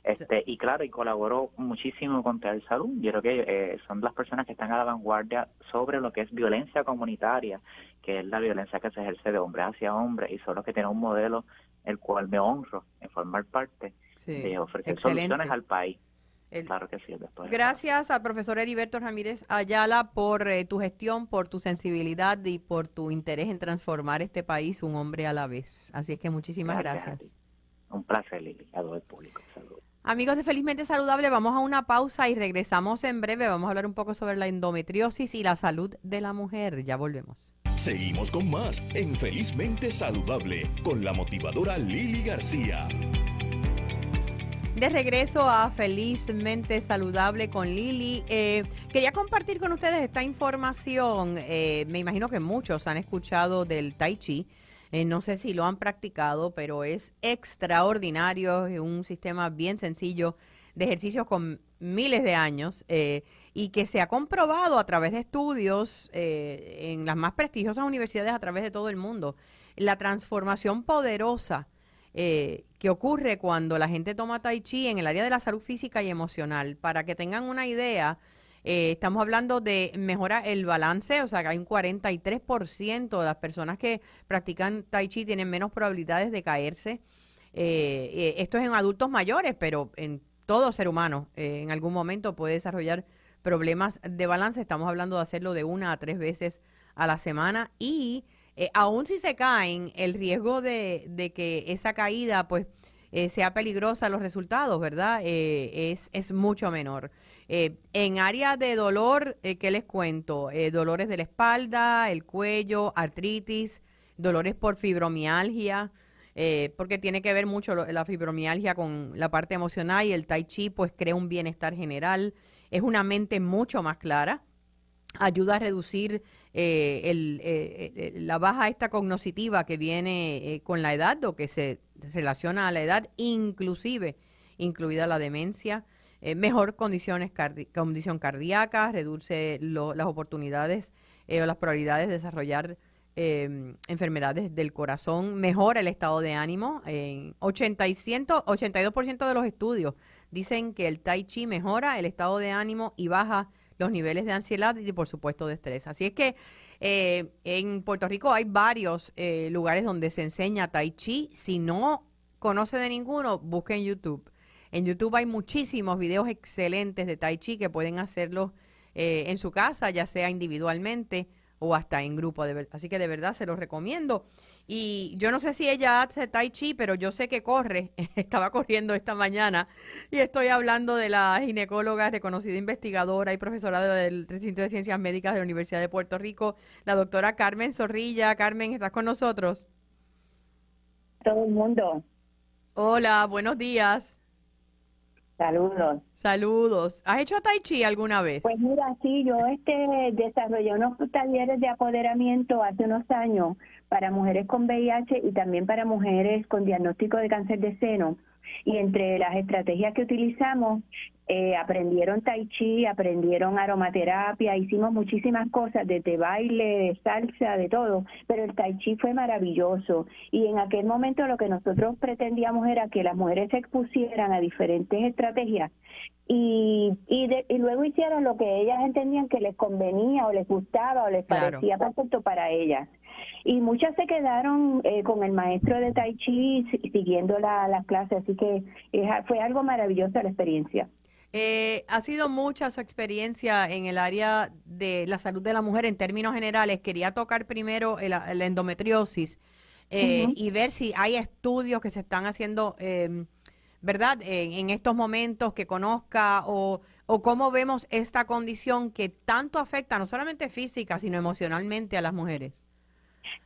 Este, y claro, y colaboró muchísimo con el Salud. Yo creo que eh, son las personas que están a la vanguardia sobre lo que es violencia comunitaria, que es la violencia que se ejerce de hombre hacia hombre, y son los que tienen un modelo el cual me honro en formar parte de ofrecer soluciones al país. claro que sí, después. Gracias al profesor Heriberto Ramírez Ayala por eh, tu gestión, por tu sensibilidad y por tu interés en transformar este país un hombre a la vez. Así es que muchísimas gracias. Un placer, Lili, a todo el público. Amigos de Felizmente Saludable, vamos a una pausa y regresamos en breve. Vamos a hablar un poco sobre la endometriosis y la salud de la mujer. Ya volvemos. Seguimos con más en Felizmente Saludable con la motivadora Lili García. De regreso a Felizmente Saludable con Lili. Eh, quería compartir con ustedes esta información. Eh, me imagino que muchos han escuchado del Tai Chi eh, no sé si lo han practicado, pero es extraordinario, es un sistema bien sencillo de ejercicios con miles de años eh, y que se ha comprobado a través de estudios eh, en las más prestigiosas universidades a través de todo el mundo. La transformación poderosa que ocurre cuando la gente toma tai chi en el área de la salud física y emocional. Para que tengan una idea, eh, estamos hablando de mejorar el balance, o sea que hay un 43% de las personas que practican tai chi tienen menos probabilidades de caerse. Eh, eh, esto es en adultos mayores, pero en todo ser humano en algún momento puede desarrollar problemas de balance. Estamos hablando de hacerlo de una a tres veces a la semana y aún si se caen, el riesgo de, que esa caída pues sea peligrosa los resultados, ¿verdad? es, es mucho menor. Eh, en área de dolor, eh, ¿qué les cuento? Eh, dolores de la espalda, el cuello, artritis, dolores por fibromialgia, porque tiene que ver mucho la fibromialgia con la parte emocional y el tai chi pues crea un bienestar general, es una mente mucho más clara, ayuda a reducir la baja esta cognoscitiva que viene con la edad o que se relaciona a la edad, inclusive incluida la demencia. Eh, mejor condiciones condición cardíaca, reduce las oportunidades eh, o las probabilidades de desarrollar em, enfermedades del corazón, mejora el estado de ánimo. En 80 y 82% de los estudios dicen que el tai chi mejora el estado de ánimo y baja los niveles de ansiedad y por supuesto de estrés. Así es que eh, en Puerto Rico hay varios lugares donde se enseña tai chi. Si no conoce de ninguno, busque en YouTube. En YouTube hay muchísimos videos excelentes de Tai Chi que pueden hacerlo eh, en su casa, ya sea individualmente o hasta en grupo. De Así que de verdad se los recomiendo. Y yo no sé si ella hace Tai Chi, pero yo sé que corre. Estaba corriendo esta mañana y estoy hablando de la ginecóloga, reconocida investigadora y profesora del recinto de ciencias médicas de la Universidad de Puerto Rico, la doctora Carmen Zorrilla. Carmen, ¿estás con nosotros? Todo el mundo. Hola, buenos días. Saludos. Saludos. ¿Has hecho Tai Chi alguna vez? Pues mira, sí, yo este desarrollé unos talleres de apoderamiento hace unos años para mujeres con VIH y también para mujeres con diagnóstico de cáncer de seno. Y entre las estrategias que utilizamos eh, aprendieron tai chi, aprendieron aromaterapia, hicimos muchísimas cosas, desde baile, de salsa, de todo, pero el tai chi fue maravilloso. Y en aquel momento lo que nosotros pretendíamos era que las mujeres se expusieran a diferentes estrategias. Y, y, y luego hicieron lo que ellas entendían que les convenía o les gustaba o les parecía perfecto para ellas. Y muchas se quedaron eh, con el maestro de Tai Chi siguiendo la, las clases, así que eh, fue algo maravilloso la experiencia. Eh, ha sido mucha su experiencia en el área de la salud de la mujer en términos generales. Quería tocar primero la endometriosis eh, y ver si hay estudios que se están haciendo, em, ¿verdad? En, estos momentos que conozca o, o cómo vemos esta condición que tanto afecta no solamente física, sino emocionalmente a las mujeres.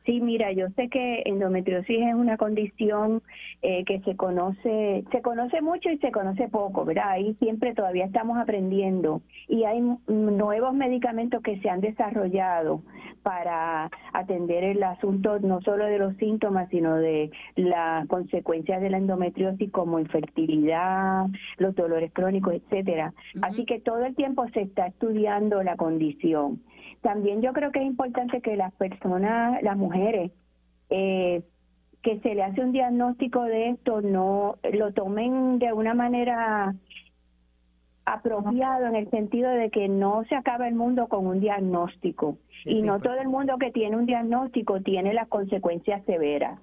Sí, mira, yo sé que endometriosis es una condición eh, que se conoce, se conoce mucho y se conoce poco, ¿verdad? Ahí siempre todavía estamos aprendiendo y hay nuevos medicamentos que se han desarrollado para atender el asunto no solo de los síntomas, sino de las consecuencias de la endometriosis como infertilidad, los dolores crónicos, etcétera. Así que todo el tiempo se está estudiando la condición. También yo creo que es importante que las personas, las mujeres, eh, que se le hace un diagnóstico de esto, no lo tomen de una manera apropiado en el sentido de que no se acaba el mundo con un diagnóstico y no todo el mundo que tiene un diagnóstico tiene las consecuencias severas.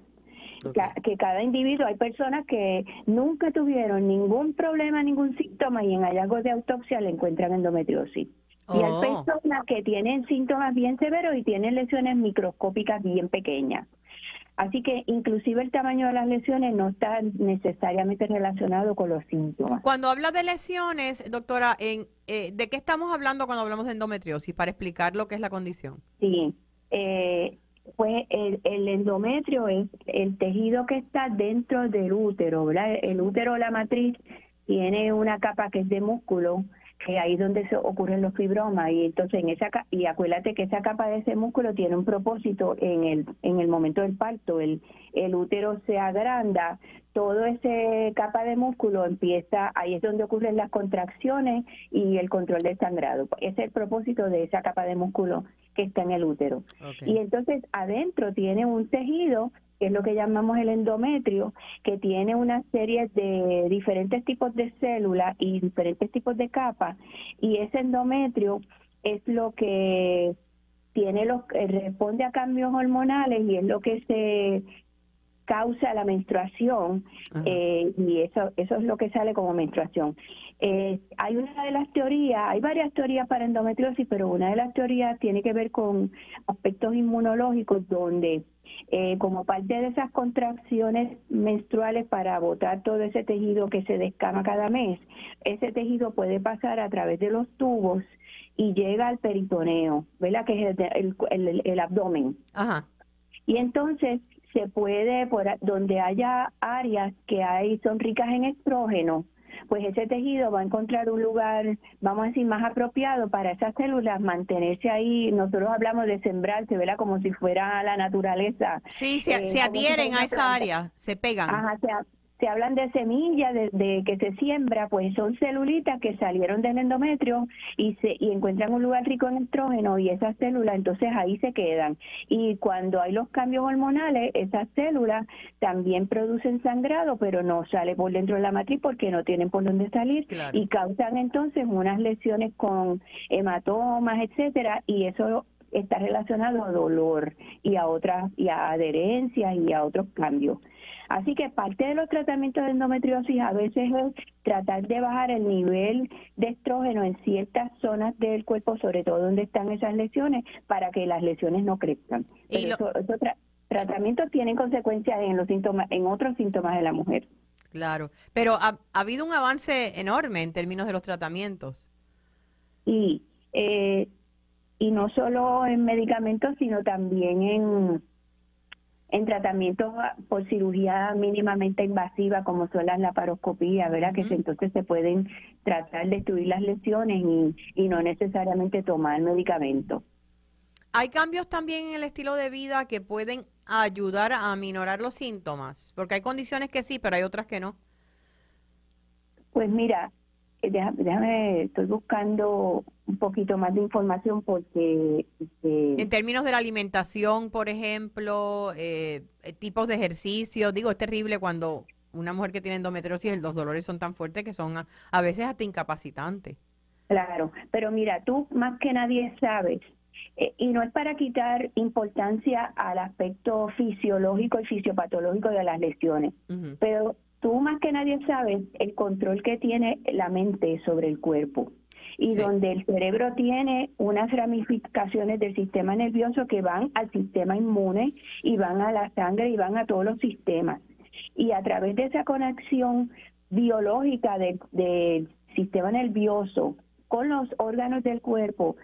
Que cada individuo, hay personas que nunca tuvieron ningún problema, ningún síntoma y en hallazgos de autopsia le encuentran endometriosis. Y hay oh. personas que tienen síntomas bien severos y tienen lesiones microscópicas bien pequeñas. Así que inclusive el tamaño de las lesiones no está necesariamente relacionado con los síntomas. Cuando habla de lesiones, doctora, en, eh, ¿de qué estamos hablando cuando hablamos de endometriosis? Para explicar lo que es la condición. Sí, eh, pues el, el, endometrio es el tejido que está dentro del útero, ¿verdad? El útero, la matriz, tiene una capa que es de músculo que ahí es donde se ocurren los fibromas y entonces en esa y acuérdate que esa capa de ese músculo tiene un propósito en el en el momento del parto el el útero se agranda todo ese capa de músculo empieza ahí es donde ocurren las contracciones y el control del sangrado. Ese es el propósito de esa capa de músculo que está en el útero. Y entonces adentro tiene un tejido es lo que llamamos el endometrio, que tiene una serie de diferentes tipos de células y diferentes tipos de capas, y ese endometrio es lo que tiene los responde a cambios hormonales y es lo que se causa la menstruación eh, y eso eso es lo que sale como menstruación. Eh, hay una de las teorías, hay varias teorías para endometriosis, pero una de las teorías tiene que ver con aspectos inmunológicos donde eh, como parte de esas contracciones menstruales para botar todo ese tejido que se descama cada mes, ese tejido puede pasar a través de los tubos y llega al peritoneo, ¿verdad? Que es el, el, abdomen. Ajá. Y entonces se puede, por donde haya áreas que hay son ricas en estrógeno, pues ese tejido va a encontrar un lugar, vamos a decir, más apropiado para esas células mantenerse ahí. Nosotros hablamos de sembrarse, ¿verdad? Como si fuera la naturaleza. Sí, se, eh, adhieren a esa área, se pegan. Ajá, se, se hablan de semillas de, que se siembra, pues son celulitas que salieron del endometrio y se y encuentran un lugar rico en estrógeno y esas células entonces ahí se quedan. Y cuando hay los cambios hormonales, esas células también producen sangrado, pero no sale por dentro de la matriz porque no tienen por dónde salir y causan entonces unas lesiones con hematomas, etcétera, y eso está relacionado a dolor y a otras y a adherencias y a otros cambios. Así que parte de los tratamientos de endometriosis a veces es tratar de bajar el nivel de estrógeno en ciertas zonas del cuerpo, sobre todo donde están esas lesiones, para que las lesiones no crezcan. Pero esos tratamientos tienen consecuencias en los síntomas, en otros síntomas de la mujer. Claro, pero ha, habido un avance enorme en términos de los tratamientos. Y eh, y no solo en medicamentos, sino también en en tratamientos por cirugía mínimamente invasiva como son las laparoscopías, ¿verdad? Que entonces se pueden tratar de destruir las lesiones y, y no necesariamente tomar medicamentos. ¿Hay cambios también en el estilo de vida que pueden ayudar a aminorar los síntomas? Porque hay condiciones que sí, pero hay otras que no. Pues mira, eh, déjame, estoy buscando un poquito más de información porque... Este, en términos de la alimentación, por ejemplo, eh, eh, tipos de ejercicio, digo, es terrible cuando una mujer que tiene endometriosis, los dolores son tan fuertes que son a, veces hasta incapacitantes. Claro, pero mira, tú más que nadie sabes, y no es para quitar importancia al aspecto fisiológico y fisiopatológico de las lesiones, pero tú más que nadie sabes el control que tiene la mente sobre el cuerpo y donde el cerebro tiene unas ramificaciones del sistema nervioso que van al sistema inmune y van a la sangre y van a todos los sistemas. Y a través de esa conexión biológica del sistema nervioso con los órganos del cuerpo,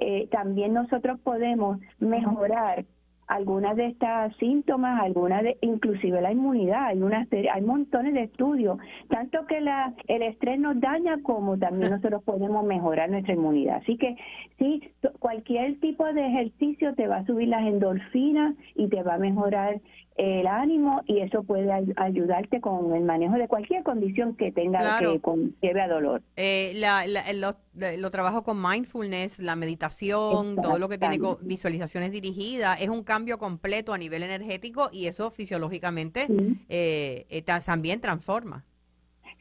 eh, también nosotros podemos mejorar algunas de estas síntomas, algunas de, inclusive la inmunidad, hay unas hay montones de estudios, tanto que la el estrés nos daña como también nosotros podemos mejorar nuestra inmunidad. Así que sí, cualquier tipo de ejercicio te va a subir las endorfinas y te va a mejorar el ánimo y eso puede ayudarte con el manejo de cualquier condición que tenga que lleve a dolor. Eh, la, lo, lo, trabajo con mindfulness, la meditación, todo lo que tiene con visualizaciones dirigidas, es un cambio completo a nivel energético y eso fisiológicamente eh, eh, también transforma.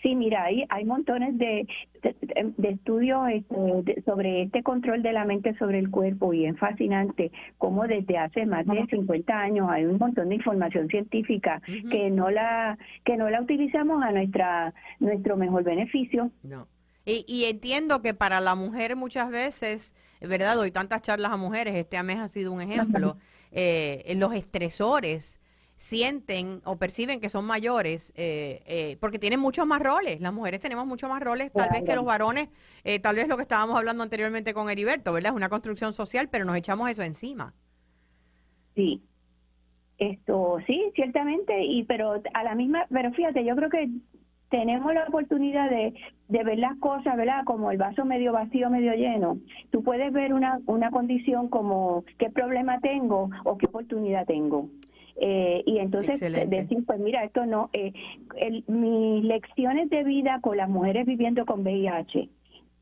Sí, mira, hay, hay montones de, de, estudios este, sobre este control de la mente sobre el cuerpo y es fascinante cómo desde hace más de 50 años hay un montón de información científica que no la que no la utilizamos a nuestra nuestro mejor beneficio. No. Y, y, entiendo que para la mujer muchas veces, ¿verdad? Doy tantas charlas a mujeres, este mes ha sido un ejemplo, eh, los estresores sienten o perciben que son mayores eh, eh, porque tienen muchos más roles. Las mujeres tenemos muchos más roles, tal vez que los varones, eh, tal vez lo que estábamos hablando anteriormente con Heriberto, ¿verdad? Es una construcción social, pero nos echamos eso encima. Sí. Esto sí, ciertamente, y pero a la misma, pero fíjate, yo creo que tenemos la oportunidad de, de ver las cosas, ¿verdad? Como el vaso medio vacío, medio lleno. Tú puedes ver una, una condición como qué problema tengo o qué oportunidad tengo. Eh, y entonces decir, pues mira, esto no, eh, mis lecciones de vida con las mujeres viviendo con VIH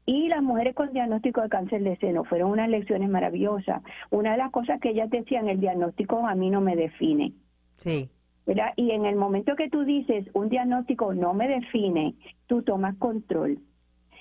y las mujeres con diagnóstico de cáncer de seno fueron unas lecciones maravillosas. Una de las cosas que ellas decían, el diagnóstico a mí no me define. Sí. ¿verdad? Y en el momento que tú dices, un diagnóstico no me define, tú tomas control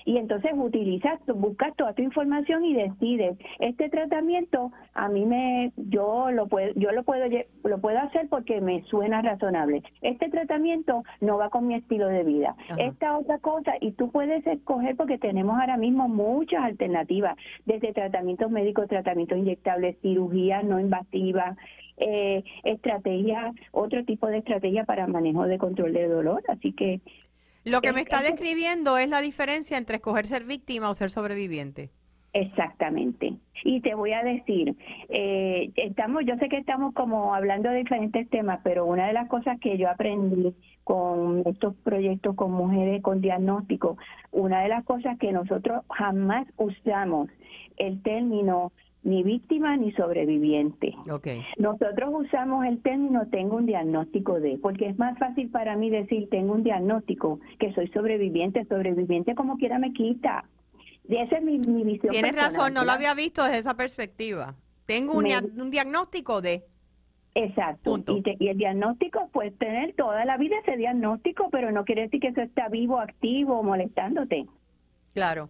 y entonces utilizas, buscas toda tu información y decides, este tratamiento a mí me, yo lo puedo, yo lo puedo, lo puedo hacer porque me suena razonable. Este tratamiento no va con mi estilo de vida. Esta otra cosa, y tú puedes escoger porque tenemos ahora mismo muchas alternativas, desde tratamientos médicos, tratamientos inyectables, cirugías no invasivas, eh, estrategias, otro tipo de estrategia para manejo de control de dolor. Así que lo que me está describiendo es la diferencia entre escoger ser víctima o ser sobreviviente. Exactamente. Y te voy a decir, eh, estamos, yo sé que estamos como hablando de diferentes temas, pero una de las cosas que yo aprendí con estos proyectos con mujeres con diagnóstico, una de las cosas que nosotros jamás usamos el término ni víctima ni sobreviviente. Okay. Nosotros usamos el término tengo un diagnóstico de, porque es más fácil para mí decir tengo un diagnóstico que soy sobreviviente, sobreviviente como quiera me quita. Y esa es mi, visión. Tienes razón, no lo había visto desde esa perspectiva. Tengo un, un diagnóstico de. Exacto. Y, y, el diagnóstico puede tener toda la vida ese diagnóstico, pero no quiere decir que eso está vivo, activo, molestándote. Claro.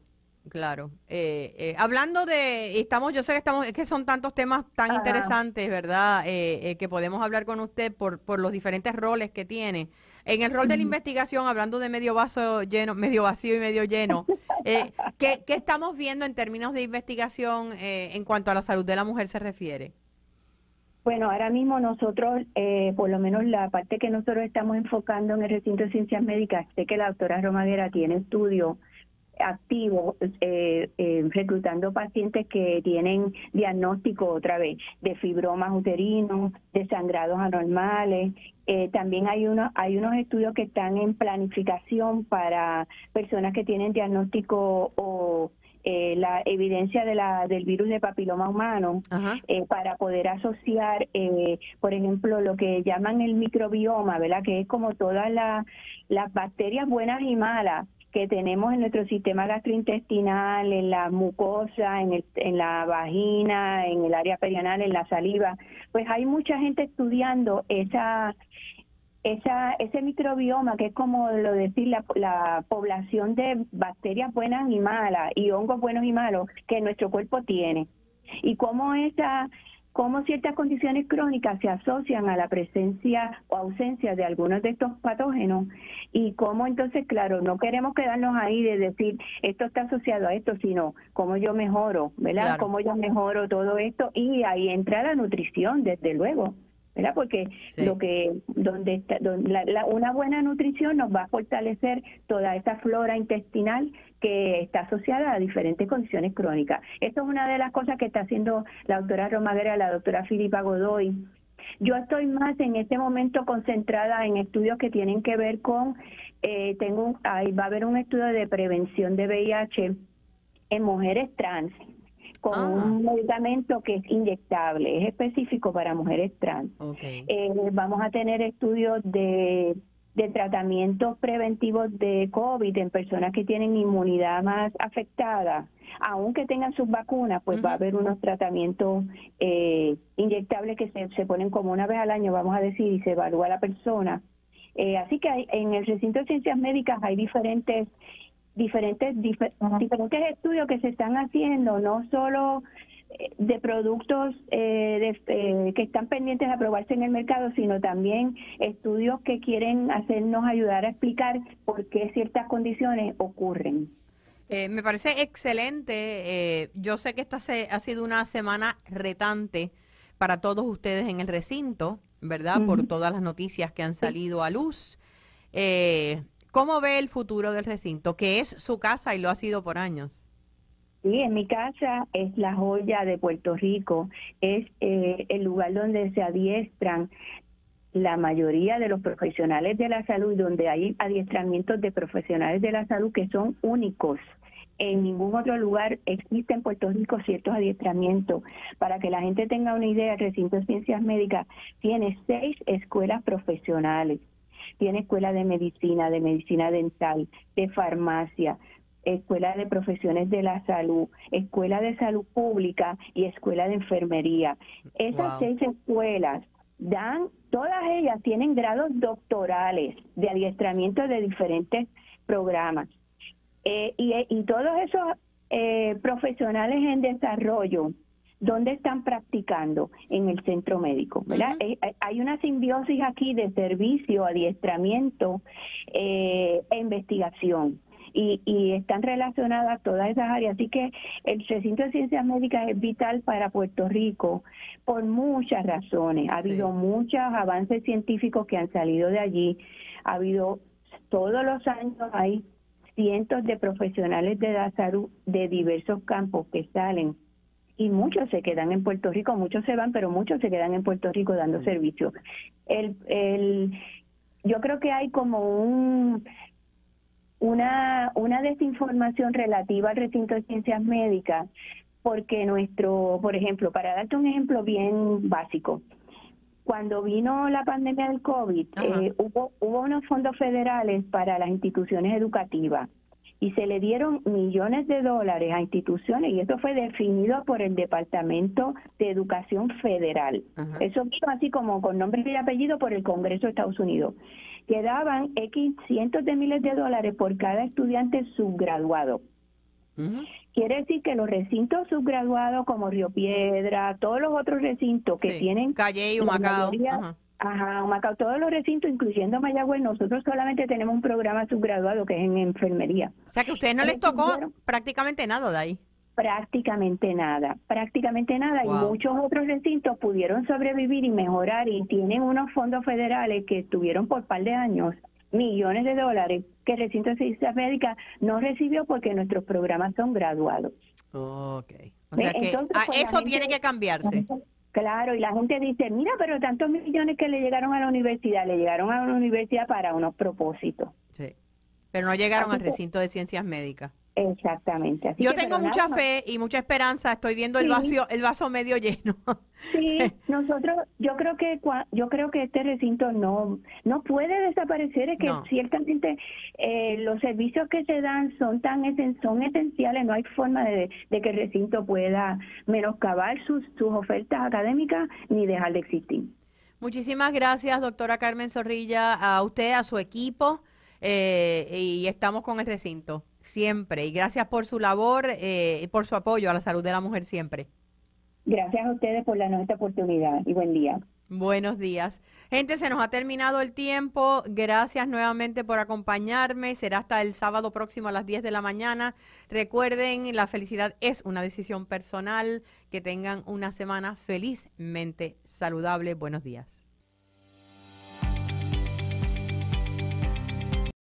Claro. Eh, eh, hablando de, estamos, yo sé que estamos, es que son tantos temas tan interesantes, ¿verdad? Eh, que podemos hablar con usted por, por los diferentes roles que tiene. En el rol de la investigación, hablando de medio vaso lleno, medio vacío y medio lleno, ¿qué, ¿qué, estamos viendo en términos de investigación en cuanto a la salud de la mujer se refiere? Bueno, ahora mismo nosotros, por lo menos la parte que nosotros estamos enfocando en el recinto de ciencias médicas, sé que la doctora Romaguera tiene estudio activo eh, eh, reclutando pacientes que tienen diagnóstico otra vez de fibromas uterinos, de sangrados anormales. Eh, también hay, uno, hay unos estudios que están en planificación para personas que tienen diagnóstico o la evidencia de la, del virus de papiloma humano para poder asociar, por ejemplo, lo que llaman el microbioma, ¿verdad? Que es como todas las bacterias buenas y malas que tenemos en nuestro sistema gastrointestinal, en la mucosa, en, el, en la vagina, en el área perianal, en la saliva, pues hay mucha gente estudiando esa, esa, ese microbioma, que es como lo decir, la, la población de bacterias buenas y malas y hongos buenos y malos que nuestro cuerpo tiene. Y cómo esa cómo ciertas condiciones crónicas se asocian a la presencia o ausencia de algunos de estos patógenos y cómo entonces, claro, no queremos quedarnos ahí de decir esto está asociado a esto, sino cómo yo mejoro, ¿verdad? Cómo yo mejoro todo esto y ahí entra la nutrición, desde luego. ¿Verdad? Porque lo que donde, está, una buena nutrición nos va a fortalecer toda esa flora intestinal que está asociada a diferentes condiciones crónicas. Esto es una de las cosas que está haciendo la doctora Romaguera, la doctora Filipa Godoy. Yo estoy más en este momento concentrada en estudios que tienen que ver con, eh, tengo, ahí va a haber un estudio de prevención de VIH en mujeres trans con ah. un medicamento que es inyectable, es específico para mujeres trans. Eh, vamos a tener estudios de, de tratamientos preventivos de COVID en personas que tienen inmunidad más afectada. Aunque tengan sus vacunas, pues va a haber unos tratamientos eh, inyectables que se, se ponen como una vez al año, vamos a decir, y se evalúa a la persona. Eh, así que hay, en el recinto de ciencias médicas hay diferentes diferentes diferentes estudios que se están haciendo, no solo eh, de productos eh, eh, que están pendientes de aprobarse en el mercado, sino también estudios que quieren hacernos ayudar a explicar por qué ciertas condiciones ocurren. me parece excelente. yo sé que esta ha sido una semana retante para todos ustedes en el recinto, ¿verdad? Por todas las noticias que han salido a luz. Eh, ¿Cómo ve el futuro del recinto, que es su casa y lo ha sido por años? Sí, en mi casa es la joya de Puerto Rico, es eh, el lugar donde se adiestran la mayoría de los profesionales de la salud, donde hay adiestramientos de profesionales de la salud que son únicos. En ningún otro lugar existe en Puerto Rico ciertos adiestramientos. Para que la gente tenga una idea, el recinto de ciencias médicas tiene seis escuelas profesionales tiene escuela de medicina, de medicina dental, de farmacia, escuela de profesiones de la salud, escuela de salud pública y escuela de enfermería. Esas seis escuelas dan, todas ellas tienen grados doctorales de adiestramiento de diferentes programas. Eh, y, todos esos eh, profesionales en desarrollo ¿Dónde están practicando? En el centro médico, ¿verdad? Eh, eh, hay una simbiosis aquí de servicio, adiestramiento eh, e investigación. Y, y, están relacionadas todas esas áreas. Así que el recinto de ciencias médicas es vital para Puerto Rico por muchas razones. Ha habido muchos avances científicos que han salido de allí. Ha habido todos los años hay cientos de profesionales de la salud de diversos campos que salen y muchos se quedan en Puerto Rico, muchos se van, pero muchos se quedan en Puerto Rico dando servicio. El, el, yo creo que hay como un una, una desinformación relativa al recinto de ciencias médicas, porque nuestro, por ejemplo, para darte un ejemplo bien básico, cuando vino la pandemia del COVID, eh, hubo, hubo unos fondos federales para las instituciones educativas y se le dieron millones de dólares a instituciones y eso fue definido por el Departamento de Educación Federal. Eso fue así como con nombre y apellido por el Congreso de Estados Unidos. Que daban X cientos de miles de dólares por cada estudiante subgraduado. Quiere decir que los recintos subgraduados como Río Piedra, todos los otros recintos que tienen... Calle y Humacao. Ajá, Macao, todos los recintos, incluyendo Mayagüez, nosotros solamente tenemos un programa subgraduado que es en enfermería. O sea que a ustedes no les tocó prácticamente nada de ahí. Prácticamente nada, prácticamente nada. Y muchos otros recintos pudieron sobrevivir y mejorar y tienen unos fondos federales que estuvieron por par de años, millones de dólares, que el recinto de ciencias médicas no recibió porque nuestros programas son graduados. Ok. O sea que pues, eso tiene que cambiarse. Claro, y la gente dice, mira, pero tantos millones que le llegaron a la universidad, le llegaron a la universidad para unos propósitos. Sí, pero no llegaron al recinto de ciencias médicas. Exactamente. Yo tengo mucha fe y mucha esperanza. Estoy viendo el vaso, el vaso medio lleno. Sí, nosotros, yo creo que yo creo que este recinto no no puede desaparecer. Es que ciertamente eh, los servicios que se dan son tan son esenciales. No hay forma de, que el recinto pueda menoscabar sus sus ofertas académicas ni dejar de existir. Muchísimas gracias, doctora Carmen Zorrilla, a usted, a su equipo, eh, y estamos con el recinto siempre. Y gracias por su labor eh, y por su apoyo a la salud de la mujer siempre. Gracias a ustedes por la nuestra oportunidad y buen día. Buenos días. Gente, se nos ha terminado el tiempo. Gracias nuevamente por acompañarme. Será hasta el sábado próximo a las 10 de la mañana. Recuerden, la felicidad es una decisión personal. Que tengan una semana felizmente saludable. Buenos días.